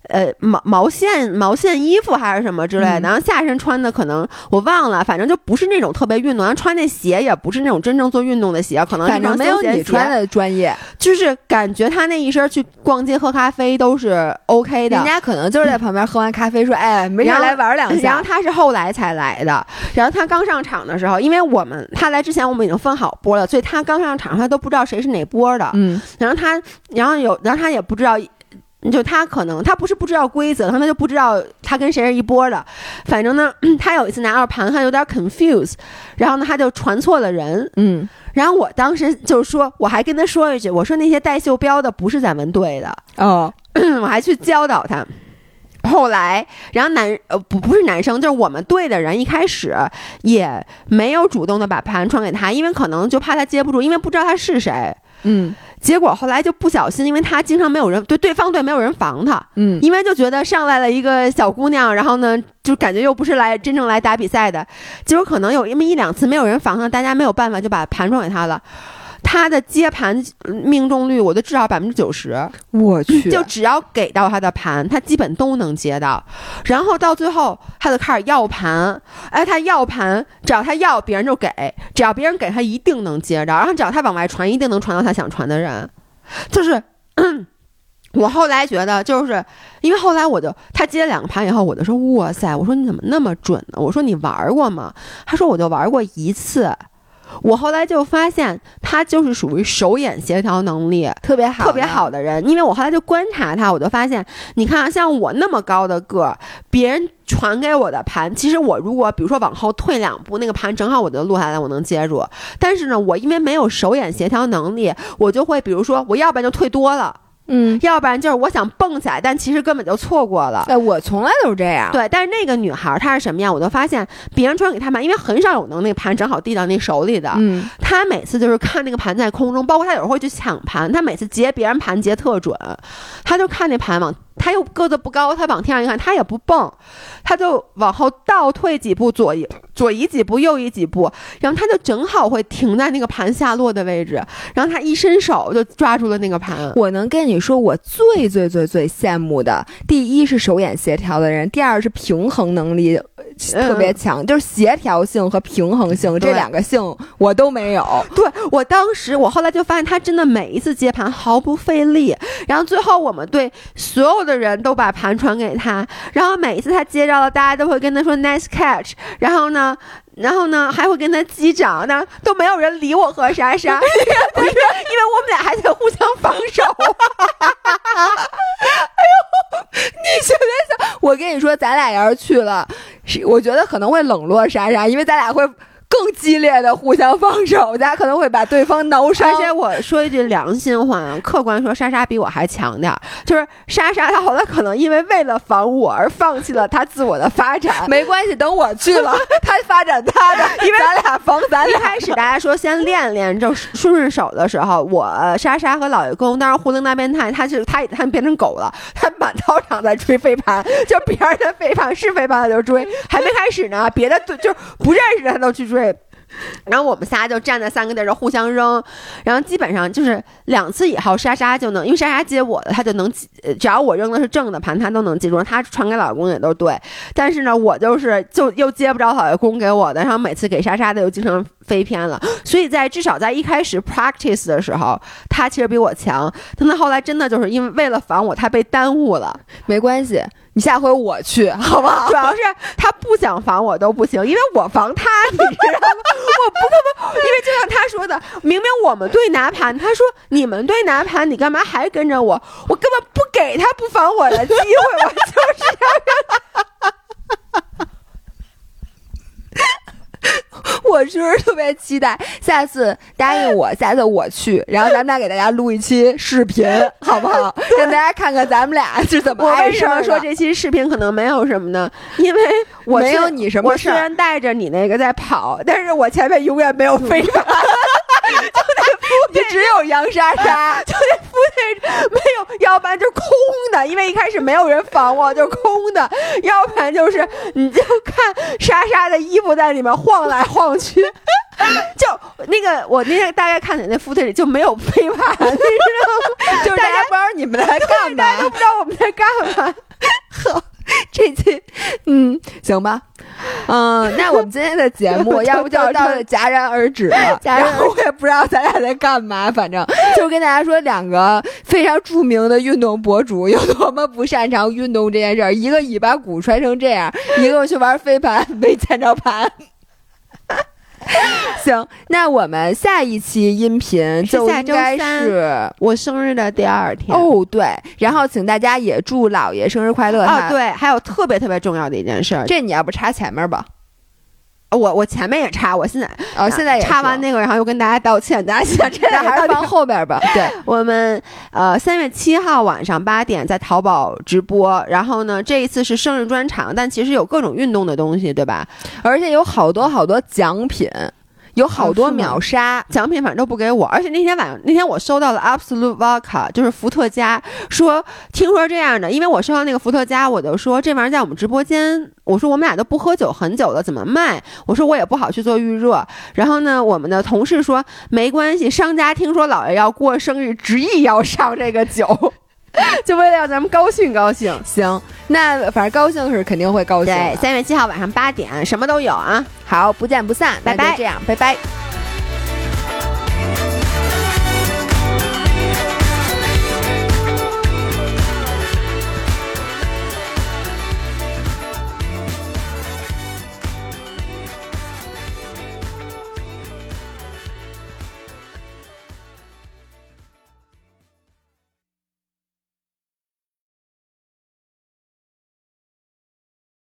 呃，毛毛线毛线衣服还是什么之类的，嗯然后下身穿的可能我忘了，反正就不是那种特别运动，然后穿那鞋也不是那种真正做运动的鞋，可能反正没有你穿，的专业，就是感觉他那一身去逛街喝咖啡都是 OK 的人。家可能就是在旁边喝完咖啡说：“哎，没事然后来玩两下然后。他是后来才来的，然后他刚上场的时候，因为我们他来之前我们已经分好波了，所以他刚上场他都不知道谁是哪波的。”嗯，然后他，然后有，然后他也不知道，就他可能他不是不知道规则，他就不知道他跟谁是一波的。反正呢，他有一次拿到盘，他有点 confuse，然后呢他就传错了人。嗯，然后我当时就说，我还跟他说一句，我说那些带袖标的不是咱们队的，哦，我还去教导他。后来，然后男呃不不是男生，就是我们队的人一开始也没有主动的把盘传给他，因为可能就怕他接不住，因为不知道他是谁。嗯结果后来就不小心，因为他经常没有人对对方队没有人防他，嗯，因为就觉得上来了一个小姑娘，然后呢就感觉又不是来真正来打比赛的，结果可能有那么一两次没有人防他，大家没有办法就把盘传给他了。他的接盘呃命中率，我都至少百分之九十，我去，就只要给到他的盘，他基本都能接到。然后到最后，他就开始要盘，哎，他要盘，只要他要，别人就给；只要别人给他，一定能接着。然后只要他往外传，一定能传到他想传的人。就是，我后来觉得，就是因为后来我就他接两个盘以后，我就说哇塞，我说你怎么那么准呢？我说你玩过吗？他说我就玩过一次。我后来就发现，他就是属于手眼协调能力特别好，特别好。的人，因为我后来就观察他，我就发现，你看啊，像我那么高的个儿，别人传给我的盘，其实我如果比如说往后退两步，那个盘正好我就落下来，我能接住。但是呢，我因为没有手眼协调能力，我就会比如说，我要不然就退多了，嗯，要不然就是我想蹦起来，但其实根本就错过了。对，我从来都是这样。对，但是那个女孩儿她是什么样？我就发现别人传给她盘，因为很少有能那个盘正好递到那手里的。嗯，她每次就是看那个盘在空中，包括她有时候会去抢盘，她每次截别人盘截特准，她就看那盘往，她又个子不高，她往天上一看，她也不蹦，她就往后倒退几步，左移左移几步，右移几步，然后她就正好会停在那个盘下落的位置，然后她一伸手就抓住了那个盘。我能跟你说，我最最最最羡慕的，第一是手眼协调的人，第二是平衡能力呃特别强，就是协调性和平衡性这两个性我都没有。对我当时，我后来就发现他真的每一次接盘毫不费力，然后最后我们队所有的人都把盘传给他，然后每一次他接到了，大家都会跟他说 nice catch，然后呢。然后呢，还会跟他击掌，那都没有人理我和莎莎，不是因为我们俩还在互相防守。哎呦，你想想我跟你说，咱俩要是去了，是我觉得可能会冷落莎莎，因为咱俩会更激烈的互相放手，大家可能会把对方挠伤而。且我说一句良心话，客观说，莎莎比我还强点儿。就是莎莎，她后来可能因为为了防我而放弃了她自我的发展。没关系，等我去了，她发展他的，因为咱俩防咱俩。一开始大家说先练练，就顺顺手的时候，我莎莎和老爷公当时胡灵大变态，他是他也他变成狗了，他满操场在追飞盘，就别人的飞盘是飞盘他就追，还没开始呢，别的队就是不认识的他都去追。对然后我们仨就站在三个地儿互相扔，然后基本上就是两次以后，莎莎就能，因为莎莎接我的，她就能，只要我扔的是正的盘，她都能记住。她传给老公也都对，但是呢，我就是就又接不着老公给我的，然后每次给莎莎的又经常飞偏了。所以在至少在一开始 practice 的时候，她其实比我强，但她后来真的就是因为为了防我，她被耽误了。没关系，你下回我去，好不好 主？要是 他不想防我都不行，因为我防他，你知道吗？我不不不，因为就像他说的，明明我们队拿盘，他说你们队拿盘，你干嘛还跟着我？我根本不给他不防我的机会，我就是要让我就是特别期待，下次答应我，下次我去，然后咱们俩给大家录一期视频，好不好？让大家看看咱们俩是怎么我。为什么说这期视频可能没有什么呢？因为我没有你什么事儿我虽然带着你那个在跑，但是我前面永远没有飞盘，你只有杨莎莎，就那副队没有，要不然就是空的，因为一开始没有人防我，就是空的；要不然就是你就看莎莎的衣服在里面晃来晃去。就那个，我那天大概看见那 footage 就没有飞盘，你知道吗？就是大家不知道你们在干嘛大家都。不知道我们在干嘛。这期，嗯，行吧，嗯，那我们今天的节目，要不就到这戛然而止了。然后我也不知道咱俩在干嘛，反正就跟大家说，两个非常著名的运动博主有多么不擅长运动这件事儿，一个尾巴骨摔成这样，一个去玩飞盘没见着盘。行，那我们下一期音频就应该三是我生日的第二天。哦，对，然后请大家也祝姥爷生日快乐。哦，对，还有特别特别重要的一件事儿，这你要不插前面吧？我我前面也插，我现在哦，现在也插完那个，然后又跟大家道歉，大家想这那还是放后边吧。对，我们呃三月七号晚上八点在淘宝直播，然后呢这一次是生日专场，但其实有各种运动的东西，对吧？而且有好多好多奖品，有好多秒杀。奖品反正都不给我，而且那天晚上那天我收到了 Absolute Vodka，就是伏特加，说听说这样的，因为我收到那个伏特加，我就说这玩意儿在我们直播间，我说我们俩都不喝酒很久了，怎么卖？我说我也不好去做预热。然后呢，我们的同事说没关系，商家听说姥爷要过生日，执意要上这个酒，就为了让咱们高兴高兴。行，那反正高兴是肯定会高兴。对，三月七号晚上八点，什么都有啊。好，不见不散，拜拜这样，拜拜。